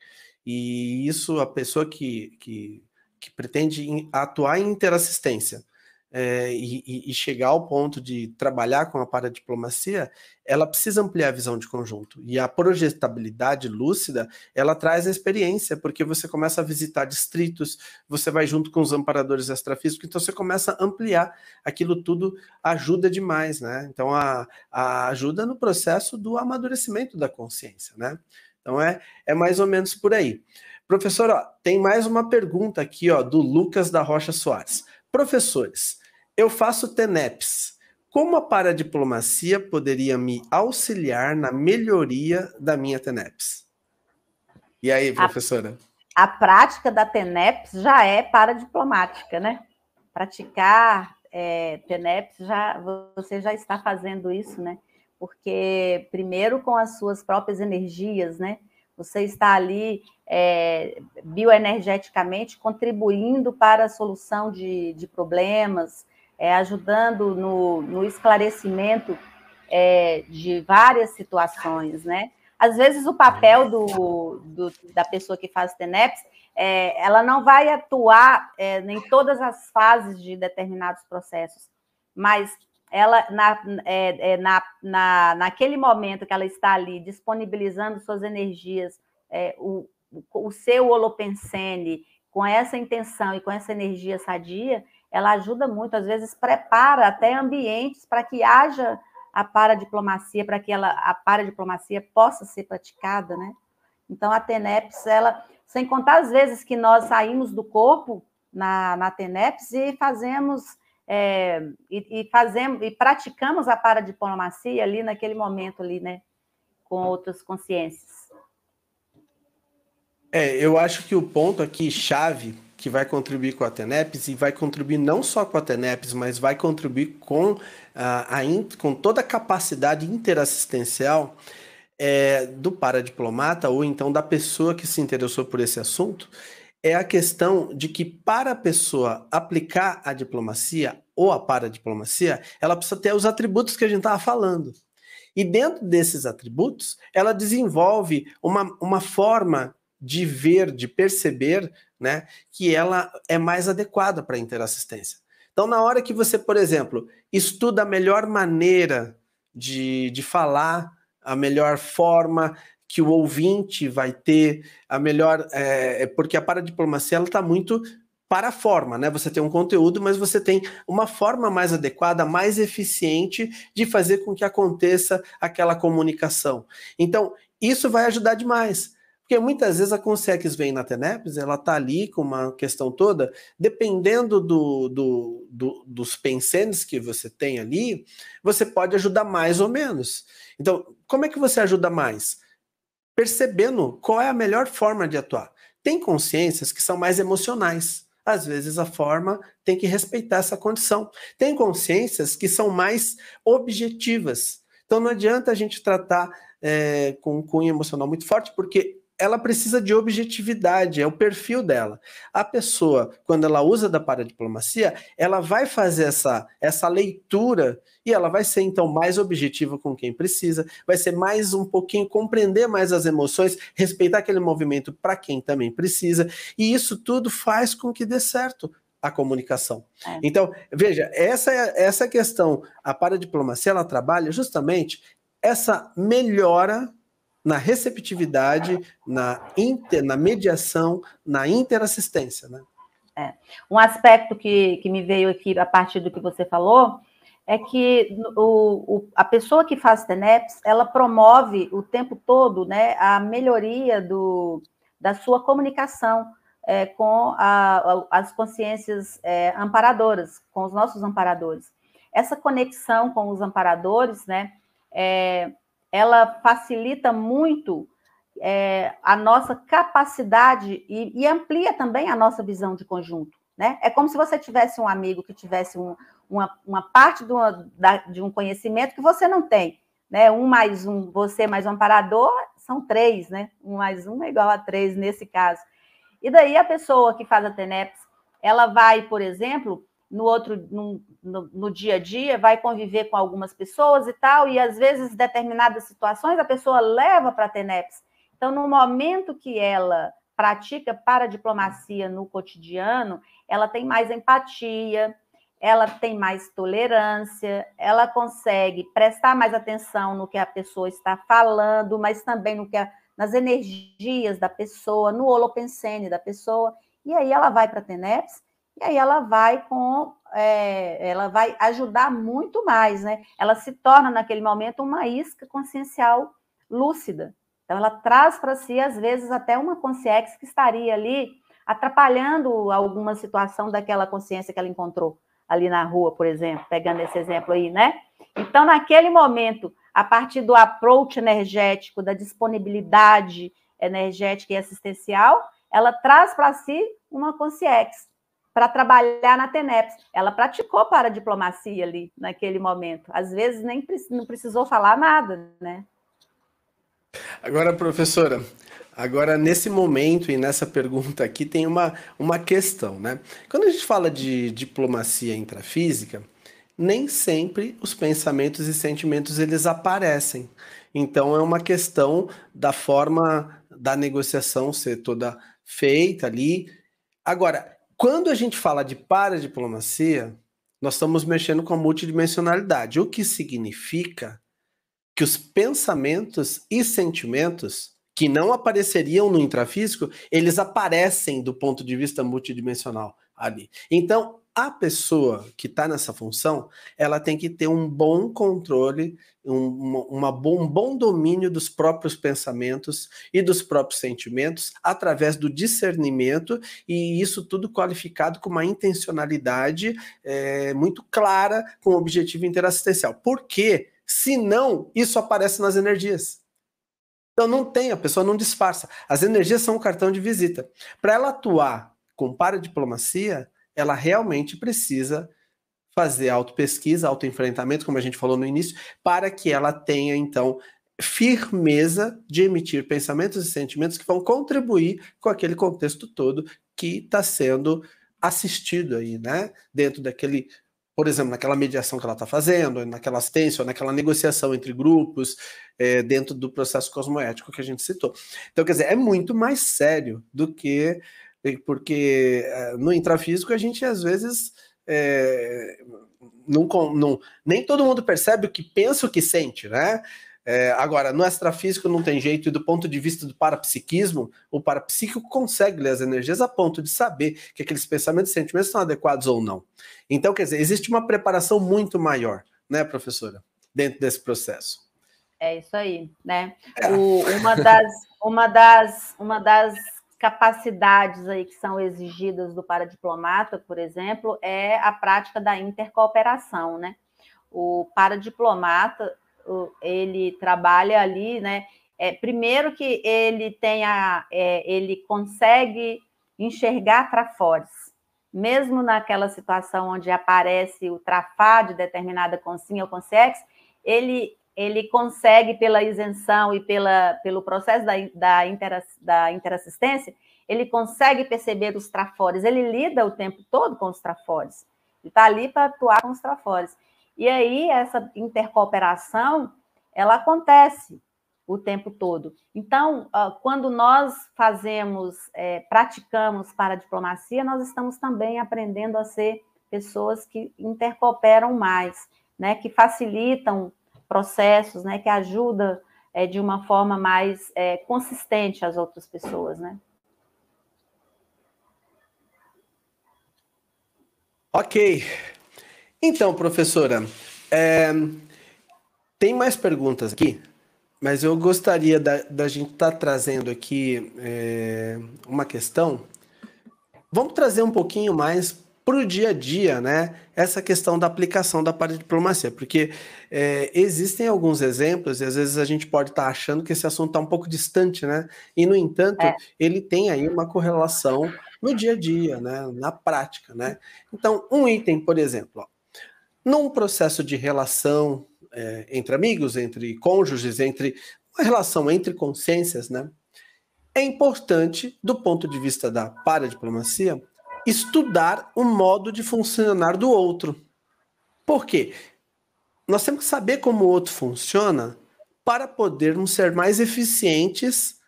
A: E isso, a pessoa que, que, que pretende atuar em interassistência é, e, e, chegar ao ponto de trabalhar com a paradiplomacia, ela precisa ampliar a visão de conjunto. E a projetabilidade lúcida, ela traz a experiência, porque você começa a visitar distritos, você vai junto com os amparadores extrafísicos, então você começa a ampliar. Aquilo tudo ajuda demais, né? Então, a, a ajuda no processo do amadurecimento da consciência, né? Então é, é mais ou menos por aí. Professor, ó, tem mais uma pergunta aqui ó, do Lucas da Rocha Soares. Professores, eu faço TENEPS. Como a paradiplomacia poderia me auxiliar na melhoria da minha TENEPS? E aí, professora?
B: A, a prática da TENEPS já é paradiplomática, né? Praticar é, TENEPS, já, você já está fazendo isso, né? Porque primeiro com as suas próprias energias, né? Você está ali é, bioenergeticamente contribuindo para a solução de, de problemas, é, ajudando no, no esclarecimento é, de várias situações, né? Às vezes o papel do, do da pessoa que faz TENEPS, é, ela não vai atuar é, em todas as fases de determinados processos, mas ela na, é, é, na, na, naquele momento que ela está ali disponibilizando suas energias, é, o, o seu holopensene, com essa intenção e com essa energia sadia, ela ajuda muito, às vezes prepara até ambientes para que haja a paradiplomacia, para que ela, a paradiplomacia possa ser praticada, né? Então, a TENEPS, ela, sem contar as vezes que nós saímos do corpo na, na TENEPS e fazemos, é, e, e, fazemos, e praticamos a paradiplomacia ali naquele momento ali, né? Com outras consciências.
A: É, eu acho que o ponto aqui, chave, que vai contribuir com a TENEPS e vai contribuir não só com a TENEPS, mas vai contribuir com, a, a com toda a capacidade interassistencial é, do paradiplomata ou então da pessoa que se interessou por esse assunto, é a questão de que para a pessoa aplicar a diplomacia ou a paradiplomacia, ela precisa ter os atributos que a gente estava falando. E dentro desses atributos, ela desenvolve uma, uma forma de ver, de perceber, né, que ela é mais adequada para a interassistência. Então, na hora que você, por exemplo, estuda a melhor maneira de, de falar, a melhor forma que o ouvinte vai ter, a melhor. É, é porque a paradiplomacia está muito para a forma, né? Você tem um conteúdo, mas você tem uma forma mais adequada, mais eficiente de fazer com que aconteça aquela comunicação. Então, isso vai ajudar demais. Porque muitas vezes a Consex vem na Teneps, ela está ali com uma questão toda, dependendo do, do, do, dos pensenes que você tem ali, você pode ajudar mais ou menos. Então, como é que você ajuda mais? Percebendo qual é a melhor forma de atuar. Tem consciências que são mais emocionais. Às vezes a forma tem que respeitar essa condição. Tem consciências que são mais objetivas. Então não adianta a gente tratar é, com um cunho emocional muito forte, porque ela precisa de objetividade, é o perfil dela. A pessoa, quando ela usa da paradiplomacia, ela vai fazer essa, essa leitura e ela vai ser então mais objetiva com quem precisa, vai ser mais um pouquinho compreender mais as emoções, respeitar aquele movimento para quem também precisa, e isso tudo faz com que dê certo a comunicação. É. Então, veja, essa é essa questão, a paradiplomacia ela trabalha justamente essa melhora na receptividade, na, inter, na mediação, na interassistência. Né?
B: É. Um aspecto que, que me veio aqui a partir do que você falou é que o, o, a pessoa que faz TENEPS, ela promove o tempo todo né, a melhoria do, da sua comunicação é, com a, as consciências é, amparadoras, com os nossos amparadores. Essa conexão com os amparadores, né, é, ela facilita muito é, a nossa capacidade e, e, amplia também a nossa visão de conjunto. Né? É como se você tivesse um amigo que tivesse um, uma, uma, parte uma, da, de, um conhecimento que você não tem. Né? Um mais um, você mais um amparador, são três, né? Um mais um é igual a três nesse caso. E daí a pessoa que faz a TENEPS, ela vai, por exemplo, no outro, no, no, no, dia a dia, vai conviver com algumas pessoas e tal, e às vezes, determinadas situações, a pessoa leva para a TENEPS. Então, no momento que ela pratica para diplomacia no cotidiano, ela tem mais empatia, ela tem mais tolerância, ela consegue prestar mais atenção no que a pessoa está falando, mas também no que a, nas energias da pessoa, no holopensene da pessoa, e aí ela vai para a TENEPS e aí ela vai com, é, ela vai ajudar muito mais, né? Ela se torna naquele momento uma isca consciencial lúcida. Então ela traz para si às vezes até uma consciência que estaria ali atrapalhando alguma situação daquela consciência que ela encontrou ali na rua, por exemplo, pegando esse exemplo aí, né? Então naquele momento, a partir do approach energético, da disponibilidade energética e assistencial, ela traz para si uma consciência para trabalhar na TENEPS. Ela praticou para a diplomacia ali, naquele momento. Às vezes nem não precisou falar nada, né?
A: Agora, professora, agora nesse momento e nessa pergunta aqui tem uma, uma questão, né? Quando a gente fala de diplomacia intrafísica, nem sempre os pensamentos e sentimentos eles aparecem. Então é uma questão da forma da negociação ser toda feita ali. Agora, quando a gente fala de paradiplomacia, nós estamos mexendo com a multidimensionalidade, o que significa que os pensamentos e sentimentos que não apareceriam no intrafísico, eles aparecem do ponto de vista multidimensional ali. Então, a pessoa que está nessa função, ela tem que ter um bom controle, um, uma bom, um bom domínio dos próprios pensamentos e dos próprios sentimentos através do discernimento, e isso tudo qualificado com uma intencionalidade é, muito clara com o objetivo interassistencial. Porque, senão, isso aparece nas energias. Então não tem, a pessoa não disfarça. As energias são um cartão de visita. Para ela atuar com paradiplomacia, ela realmente precisa fazer autopesquisa, autoenfrentamento, como a gente falou no início, para que ela tenha, então, firmeza de emitir pensamentos e sentimentos que vão contribuir com aquele contexto todo que está sendo assistido aí, né? Dentro daquele, por exemplo, naquela mediação que ela está fazendo, naquela assistência, ou naquela negociação entre grupos, é, dentro do processo cosmoético que a gente citou. Então, quer dizer, é muito mais sério do que porque eh, no intrafísico a gente às vezes é, não, não, nem todo mundo percebe o que pensa, o que sente, né? É, agora, no extrafísico não tem jeito, e do ponto de vista do parapsiquismo, o parapsíquico consegue ler as energias a ponto de saber que aqueles pensamentos e sentimentos são adequados ou não. Então, quer dizer, existe uma preparação muito maior, né, professora, dentro desse processo.
B: É isso aí, né? É. O, uma, das, uma, das, uma das capacidades aí que são exigidas do paradiplomata, por exemplo, é a prática da intercooperação, né? O paradiplomata, ele trabalha ali, né? É, primeiro que ele tenha, é, ele consegue enxergar trafores, mesmo naquela situação onde aparece o trafá de determinada consinha ou consex, ele ele consegue, pela isenção e pela, pelo processo da, da, intera, da interassistência, ele consegue perceber os trafores, ele lida o tempo todo com os trafores, ele está ali para atuar com os trafores. E aí, essa intercooperação, ela acontece o tempo todo. Então, quando nós fazemos, é, praticamos para a diplomacia, nós estamos também aprendendo a ser pessoas que intercooperam mais, né, que facilitam processos, né, que ajuda é, de uma forma mais é, consistente as outras pessoas, né?
A: Ok. Então, professora, é, tem mais perguntas aqui, mas eu gostaria da, da gente estar tá trazendo aqui é, uma questão. Vamos trazer um pouquinho mais para o dia a dia, né? Essa questão da aplicação da paradiplomacia, porque é, existem alguns exemplos e às vezes a gente pode estar tá achando que esse assunto está um pouco distante, né? E no entanto, é. ele tem aí uma correlação no dia a dia, né? Na prática, né? Então, um item, por exemplo, ó, num processo de relação é, entre amigos, entre cônjuges, entre uma relação entre consciências, né? É importante, do ponto de vista da paradiplomacia, estudar o modo de funcionar do outro. Por quê? Nós temos que saber como o outro funciona para podermos ser mais eficientes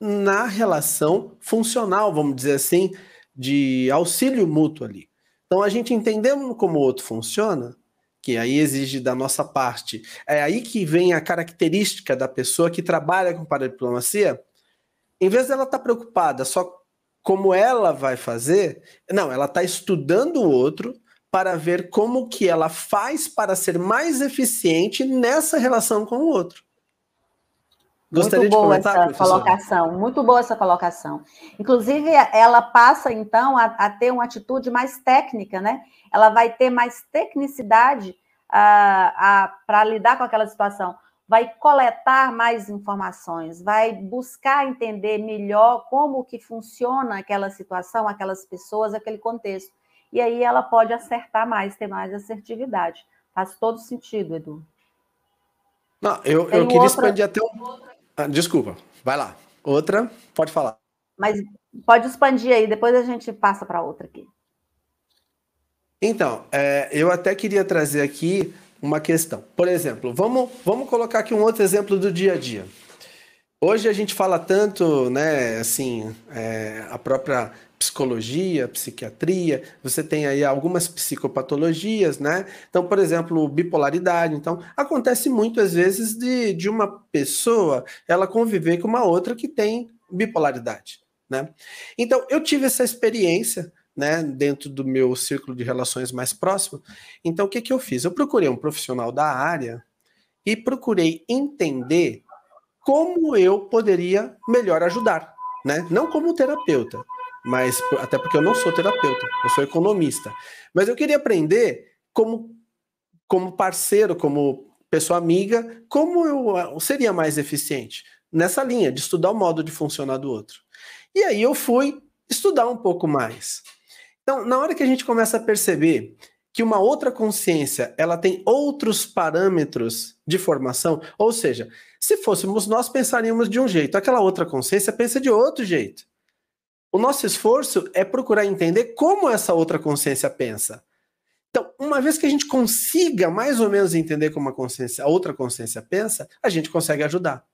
A: na relação funcional, vamos dizer assim, de auxílio mútuo ali. Então, a gente entendendo como o outro funciona, que aí exige da nossa parte, é aí que vem a característica da pessoa que trabalha com paradiplomacia, em vez dela estar tá preocupada só como ela vai fazer, não, ela está estudando o outro para ver como que ela faz para ser mais eficiente nessa relação com o outro.
B: Gostaria muito boa de comentar, essa colocação, muito boa essa colocação. Inclusive, ela passa então a, a ter uma atitude mais técnica, né? Ela vai ter mais tecnicidade para lidar com aquela situação vai coletar mais informações, vai buscar entender melhor como que funciona aquela situação, aquelas pessoas, aquele contexto. E aí ela pode acertar mais, ter mais assertividade. Faz todo sentido, Edu.
A: Não, eu, eu queria outra... expandir até um. Ah, desculpa, vai lá. Outra, pode falar.
B: Mas pode expandir aí, depois a gente passa para outra aqui.
A: Então, é, eu até queria trazer aqui uma questão. Por exemplo, vamos, vamos colocar aqui um outro exemplo do dia a dia. Hoje a gente fala tanto, né, assim, é, a própria psicologia, psiquiatria, você tem aí algumas psicopatologias, né? Então, por exemplo, bipolaridade. Então, acontece muitas vezes de, de uma pessoa ela conviver com uma outra que tem bipolaridade, né? Então, eu tive essa experiência, né, dentro do meu círculo de relações mais próximo. Então, o que, que eu fiz? Eu procurei um profissional da área e procurei entender como eu poderia melhor ajudar, né? Não como terapeuta, mas até porque eu não sou terapeuta, eu sou economista. Mas eu queria aprender como como parceiro, como pessoa amiga, como eu seria mais eficiente nessa linha de estudar o modo de funcionar do outro. E aí eu fui estudar um pouco mais. Então, na hora que a gente começa a perceber que uma outra consciência, ela tem outros parâmetros de formação, ou seja, se fôssemos nós pensaríamos de um jeito, aquela outra consciência pensa de outro jeito. O nosso esforço é procurar entender como essa outra consciência pensa. Então, uma vez que a gente consiga mais ou menos entender como a consciência, a outra consciência pensa, a gente consegue ajudar.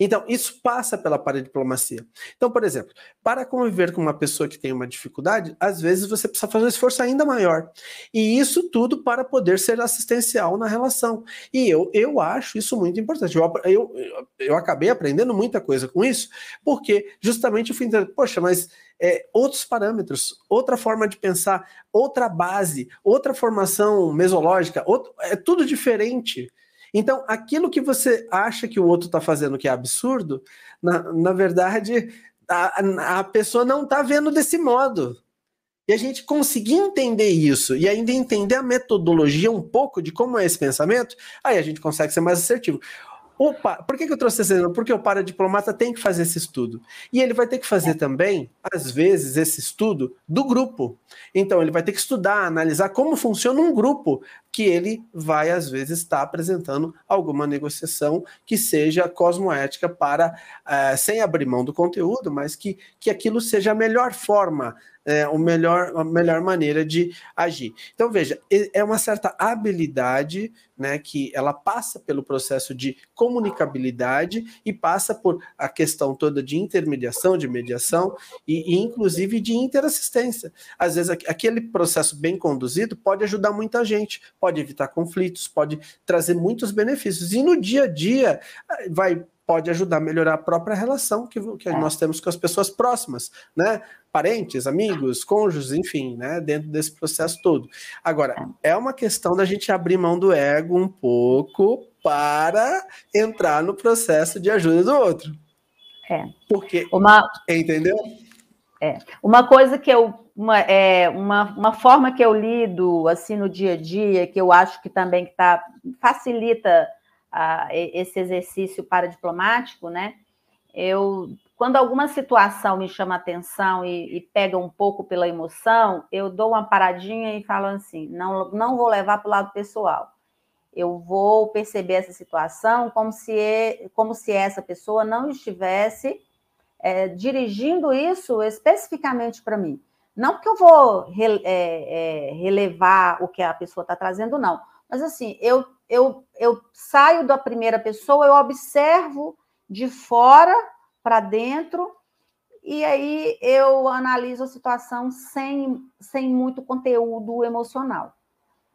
A: Então, isso passa pela paradiplomacia. Então, por exemplo, para conviver com uma pessoa que tem uma dificuldade, às vezes você precisa fazer um esforço ainda maior. E isso tudo para poder ser assistencial na relação. E eu, eu acho isso muito importante. Eu, eu, eu acabei aprendendo muita coisa com isso, porque justamente eu fui entendendo, poxa, mas é, outros parâmetros, outra forma de pensar, outra base, outra formação mesológica, outro, é tudo diferente. Então, aquilo que você acha que o outro está fazendo que é absurdo, na, na verdade, a, a pessoa não está vendo desse modo. E a gente conseguir entender isso e ainda entender a metodologia um pouco de como é esse pensamento, aí a gente consegue ser mais assertivo. Opa, por que, que eu trouxe esse exemplo? Porque o paradiplomata tem que fazer esse estudo. E ele vai ter que fazer também, às vezes, esse estudo do grupo. Então, ele vai ter que estudar, analisar como funciona um grupo que ele vai, às vezes, estar apresentando alguma negociação que seja cosmoética para, uh, sem abrir mão do conteúdo, mas que, que aquilo seja a melhor forma é, o melhor, a melhor maneira de agir. Então, veja, é uma certa habilidade né, que ela passa pelo processo de comunicabilidade e passa por a questão toda de intermediação, de mediação e, e inclusive de interassistência. Às vezes, aquele processo bem conduzido pode ajudar muita gente, pode evitar conflitos, pode trazer muitos benefícios. E no dia a dia, vai pode ajudar a melhorar a própria relação que, que é. nós temos com as pessoas próximas, né? Parentes, amigos, cônjuges, enfim, né? Dentro desse processo todo. Agora, é uma questão da gente abrir mão do ego um pouco para entrar no processo de ajuda do outro.
B: É.
A: Porque, uma... entendeu?
B: É. Uma coisa que eu uma, é, uma, uma forma que eu lido assim no dia a dia, que eu acho que também que tá, facilita esse exercício paradiplomático, né? Eu, quando alguma situação me chama atenção e, e pega um pouco pela emoção, eu dou uma paradinha e falo assim: não, não vou levar para o lado pessoal. Eu vou perceber essa situação como se, como se essa pessoa não estivesse é, dirigindo isso especificamente para mim. Não que eu vou é, é, relevar o que a pessoa está trazendo, não. Mas assim, eu eu, eu saio da primeira pessoa, eu observo de fora para dentro, e aí eu analiso a situação sem, sem muito conteúdo emocional.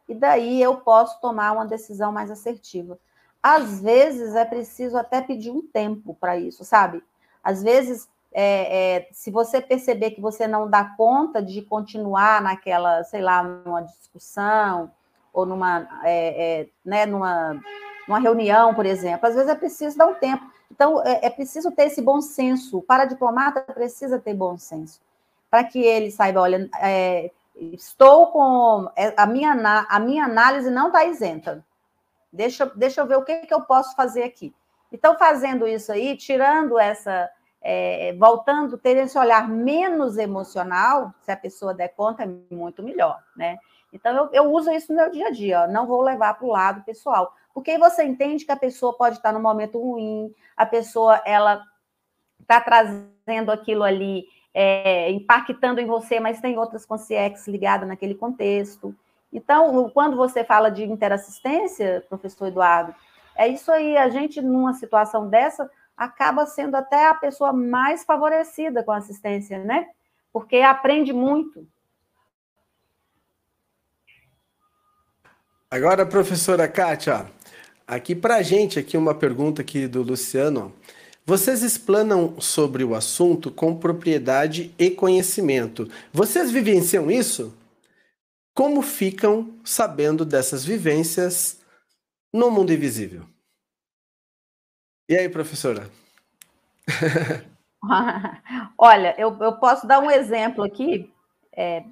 B: E daí eu posso tomar uma decisão mais assertiva. Às vezes é preciso até pedir um tempo para isso, sabe? Às vezes, é, é, se você perceber que você não dá conta de continuar naquela, sei lá, numa discussão, ou numa, é, é, né, numa, numa reunião, por exemplo. Às vezes é preciso dar um tempo. Então, é, é preciso ter esse bom senso. Para diplomata, precisa ter bom senso. Para que ele saiba, olha, é, estou com. A minha, a minha análise não está isenta. Deixa, deixa eu ver o que, que eu posso fazer aqui. Então, fazendo isso aí, tirando essa. É, voltando, ter esse olhar menos emocional, se a pessoa der conta, é muito melhor, né? Então, eu, eu uso isso no meu dia a dia, ó, não vou levar para o lado pessoal. Porque aí você entende que a pessoa pode estar num momento ruim, a pessoa, ela está trazendo aquilo ali, é, impactando em você, mas tem outras consciências ligadas naquele contexto. Então, quando você fala de interassistência, professor Eduardo, é isso aí, a gente, numa situação dessa, acaba sendo até a pessoa mais favorecida com a assistência, né? porque aprende muito.
A: Agora, professora Kátia, aqui para gente, aqui uma pergunta aqui do Luciano. Vocês explanam sobre o assunto com propriedade e conhecimento. Vocês vivenciam isso? Como ficam sabendo dessas vivências no mundo invisível? E aí, professora?
B: Olha, eu, eu posso dar um exemplo aqui. É,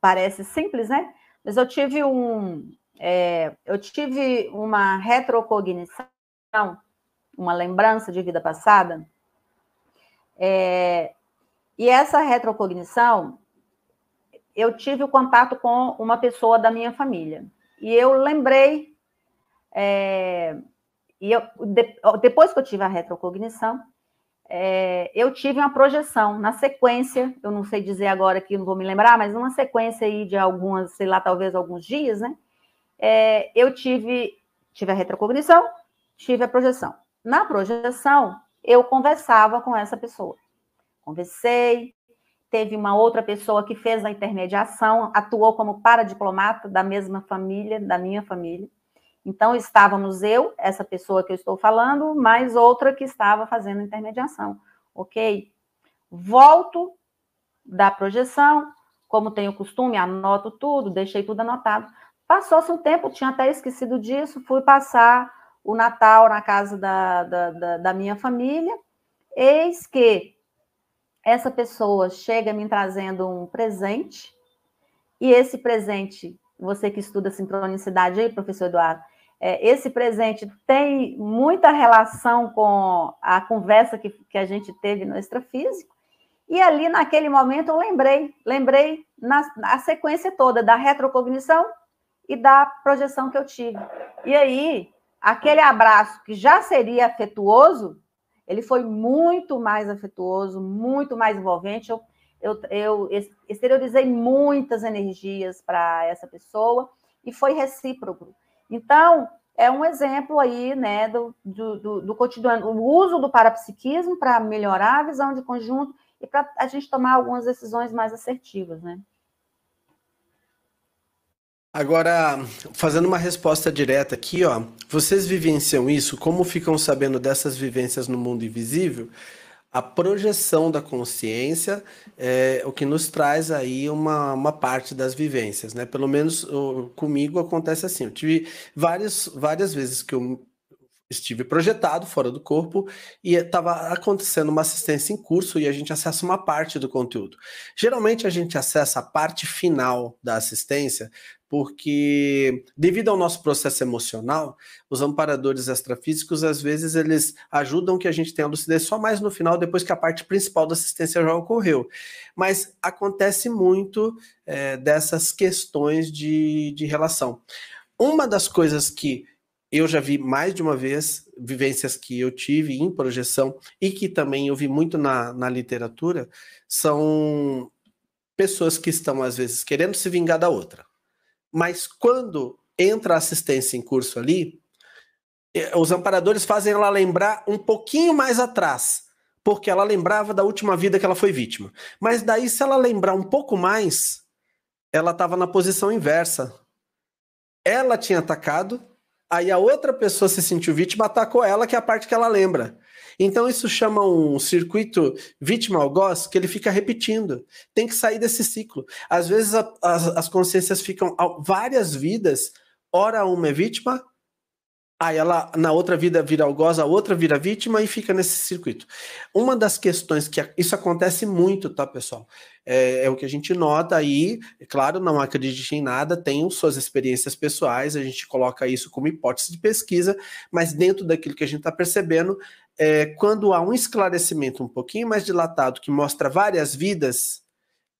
B: parece simples, né? Mas eu tive um, é, eu tive uma retrocognição, uma lembrança de vida passada, é, e essa retrocognição, eu tive o contato com uma pessoa da minha família. E eu lembrei, é, e eu, de, depois que eu tive a retrocognição, é, eu tive uma projeção na sequência, eu não sei dizer agora que não vou me lembrar, mas uma sequência aí de algumas, sei lá, talvez alguns dias, né? É, eu tive, tive a retrocognição, tive a projeção. Na projeção, eu conversava com essa pessoa. Conversei, teve uma outra pessoa que fez a intermediação, atuou como paradiplomata da mesma família, da minha família. Então, estávamos eu, essa pessoa que eu estou falando, mais outra que estava fazendo intermediação, ok? Volto da projeção, como tenho costume, anoto tudo, deixei tudo anotado. Passou-se um tempo, tinha até esquecido disso, fui passar o Natal na casa da, da, da, da minha família, eis que essa pessoa chega me trazendo um presente, e esse presente, você que estuda sincronicidade aí, professor Eduardo, esse presente tem muita relação com a conversa que, que a gente teve no extrafísico, e ali naquele momento eu lembrei, lembrei na, na sequência toda da retrocognição e da projeção que eu tive. E aí, aquele abraço que já seria afetuoso, ele foi muito mais afetuoso, muito mais envolvente. Eu, eu, eu exteriorizei muitas energias para essa pessoa e foi recíproco. Então, é um exemplo aí, né, do, do, do, do cotidiano, o uso do parapsiquismo para melhorar a visão de conjunto e para a gente tomar algumas decisões mais assertivas, né?
A: Agora, fazendo uma resposta direta aqui, ó, vocês vivenciam isso? Como ficam sabendo dessas vivências no mundo invisível? A projeção da consciência é o que nos traz aí uma, uma parte das vivências, né? Pelo menos comigo acontece assim. Eu tive várias, várias vezes que eu estive projetado fora do corpo e estava acontecendo uma assistência em curso e a gente acessa uma parte do conteúdo. Geralmente a gente acessa a parte final da assistência porque devido ao nosso processo emocional, os amparadores extrafísicos às vezes eles ajudam que a gente tenha lucidez só mais no final, depois que a parte principal da assistência já ocorreu. Mas acontece muito é, dessas questões de, de relação. Uma das coisas que eu já vi mais de uma vez, vivências que eu tive em projeção e que também eu vi muito na, na literatura, são pessoas que estão, às vezes, querendo se vingar da outra mas quando entra a assistência em curso ali, é, os amparadores fazem ela lembrar um pouquinho mais atrás, porque ela lembrava da última vida que ela foi vítima. Mas daí, se ela lembrar um pouco mais, ela estava na posição inversa. Ela tinha atacado, aí a outra pessoa se sentiu vítima, atacou ela, que é a parte que ela lembra. Então isso chama um circuito vítima-algoz que ele fica repetindo. Tem que sair desse ciclo. Às vezes a, as, as consciências ficam várias vidas, ora uma é vítima, aí ela na outra vida vira algoz, a outra vira vítima e fica nesse circuito. Uma das questões que isso acontece muito, tá, pessoal? É, é, o que a gente nota aí, é claro, não acredite em nada, tem suas experiências pessoais, a gente coloca isso como hipótese de pesquisa, mas dentro daquilo que a gente está percebendo, é, quando há um esclarecimento um pouquinho mais dilatado que mostra várias vidas,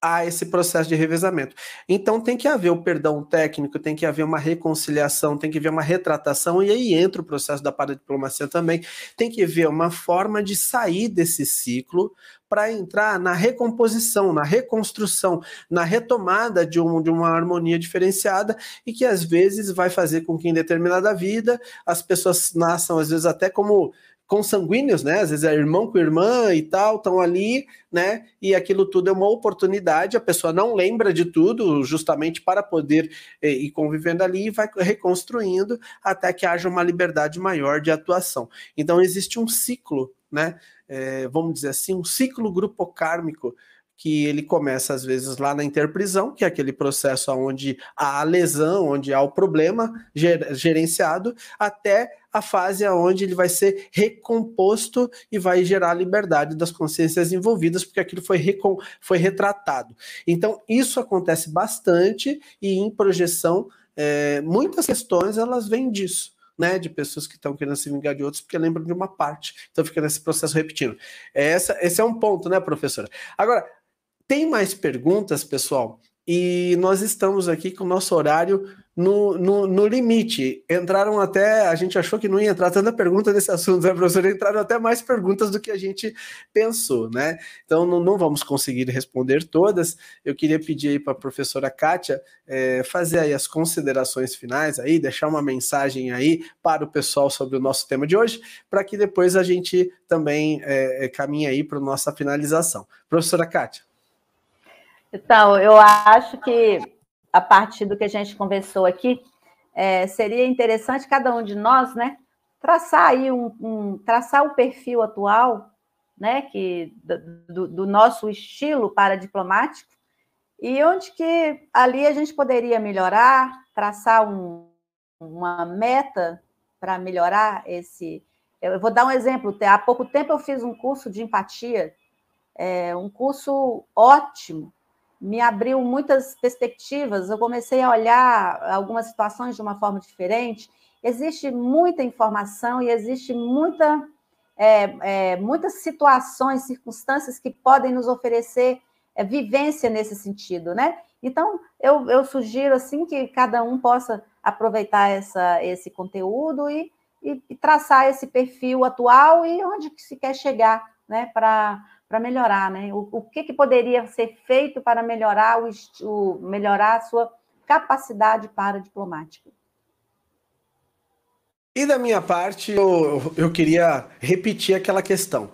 A: há esse processo de revezamento. Então tem que haver o perdão técnico, tem que haver uma reconciliação, tem que haver uma retratação, e aí entra o processo da paradiplomacia também. Tem que haver uma forma de sair desse ciclo para entrar na recomposição, na reconstrução, na retomada de, um, de uma harmonia diferenciada e que às vezes vai fazer com que em determinada vida as pessoas nasçam, às vezes até como consanguíneos, né? Às vezes é irmão com irmã e tal, estão ali, né? E aquilo tudo é uma oportunidade, a pessoa não lembra de tudo, justamente para poder eh, ir convivendo ali e vai reconstruindo até que haja uma liberdade maior de atuação. Então existe um ciclo, né? É, vamos dizer assim, um ciclo grupo kármico que ele começa às vezes lá na interprisão, que é aquele processo onde há a lesão, onde há o problema gerenciado, até a fase onde ele vai ser recomposto e vai gerar a liberdade das consciências envolvidas, porque aquilo foi, foi retratado. Então, isso acontece bastante e em projeção, é, muitas questões elas vêm disso. Né, de pessoas que estão querendo se vingar de outros porque lembram de uma parte, então fica nesse processo repetindo. Essa, esse é um ponto, né, professora? Agora, tem mais perguntas, pessoal? E nós estamos aqui com o nosso horário no, no, no, limite. Entraram até, a gente achou que não ia entrar tanta pergunta nesse assunto, né, professor? Entraram até mais perguntas do que a gente pensou, né? Então não, não vamos conseguir responder todas. Eu queria pedir aí para a professora Kátia é, fazer aí as considerações finais aí, deixar uma mensagem aí para o pessoal sobre o nosso tema de hoje, para que depois a gente também é, caminhe aí para a nossa finalização. Professora Kátia.
B: Então, eu acho que a partir do que a gente conversou aqui, é, seria interessante cada um de nós, né, traçar aí um, um traçar o perfil atual, né, que do, do nosso estilo paradiplomático e onde que ali a gente poderia melhorar, traçar um, uma meta para melhorar esse. Eu vou dar um exemplo. Há pouco tempo eu fiz um curso de empatia, é, um curso ótimo, me abriu muitas perspectivas. Eu comecei a olhar algumas situações de uma forma diferente. Existe muita informação e existe muita, é, é, muitas situações, circunstâncias que podem nos oferecer é, vivência nesse sentido, né? Então, eu, eu, sugiro assim que cada um possa aproveitar essa, esse conteúdo e, e, traçar esse perfil atual e onde que se quer chegar, né? Para para melhorar, né? O, o que, que poderia ser feito para melhorar, o, o, melhorar a sua capacidade para diplomática?
A: E da minha parte, eu, eu queria repetir aquela questão.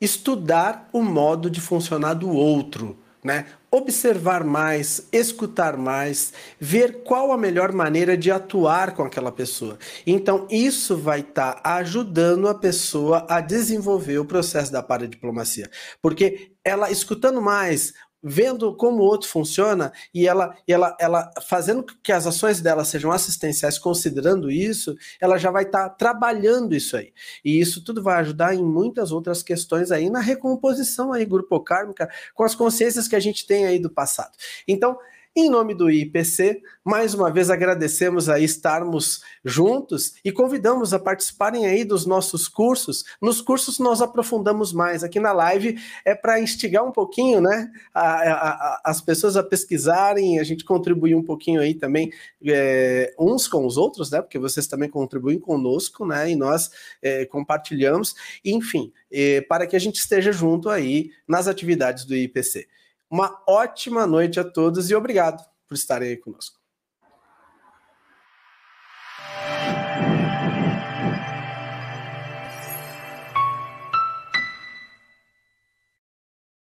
A: Estudar o modo de funcionar do outro, né? observar mais, escutar mais, ver qual a melhor maneira de atuar com aquela pessoa. Então, isso vai estar tá ajudando a pessoa a desenvolver o processo da paradiplomacia. Porque ela escutando mais, vendo como o outro funciona e ela, e ela, ela fazendo que as ações dela sejam assistenciais, considerando isso, ela já vai estar tá trabalhando isso aí. E isso tudo vai ajudar em muitas outras questões aí na recomposição aí grupo kármica com as consciências que a gente tem aí do passado. Então, em nome do IPC, mais uma vez agradecemos a estarmos juntos e convidamos a participarem aí dos nossos cursos. Nos cursos nós aprofundamos mais. Aqui na live é para instigar um pouquinho, né, a, a, a, as pessoas a pesquisarem, a gente contribuir um pouquinho aí também é, uns com os outros, né, porque vocês também contribuem conosco, né, e nós é, compartilhamos. Enfim, é, para que a gente esteja junto aí nas atividades do IPC. Uma ótima noite a todos e obrigado por estarem aí conosco.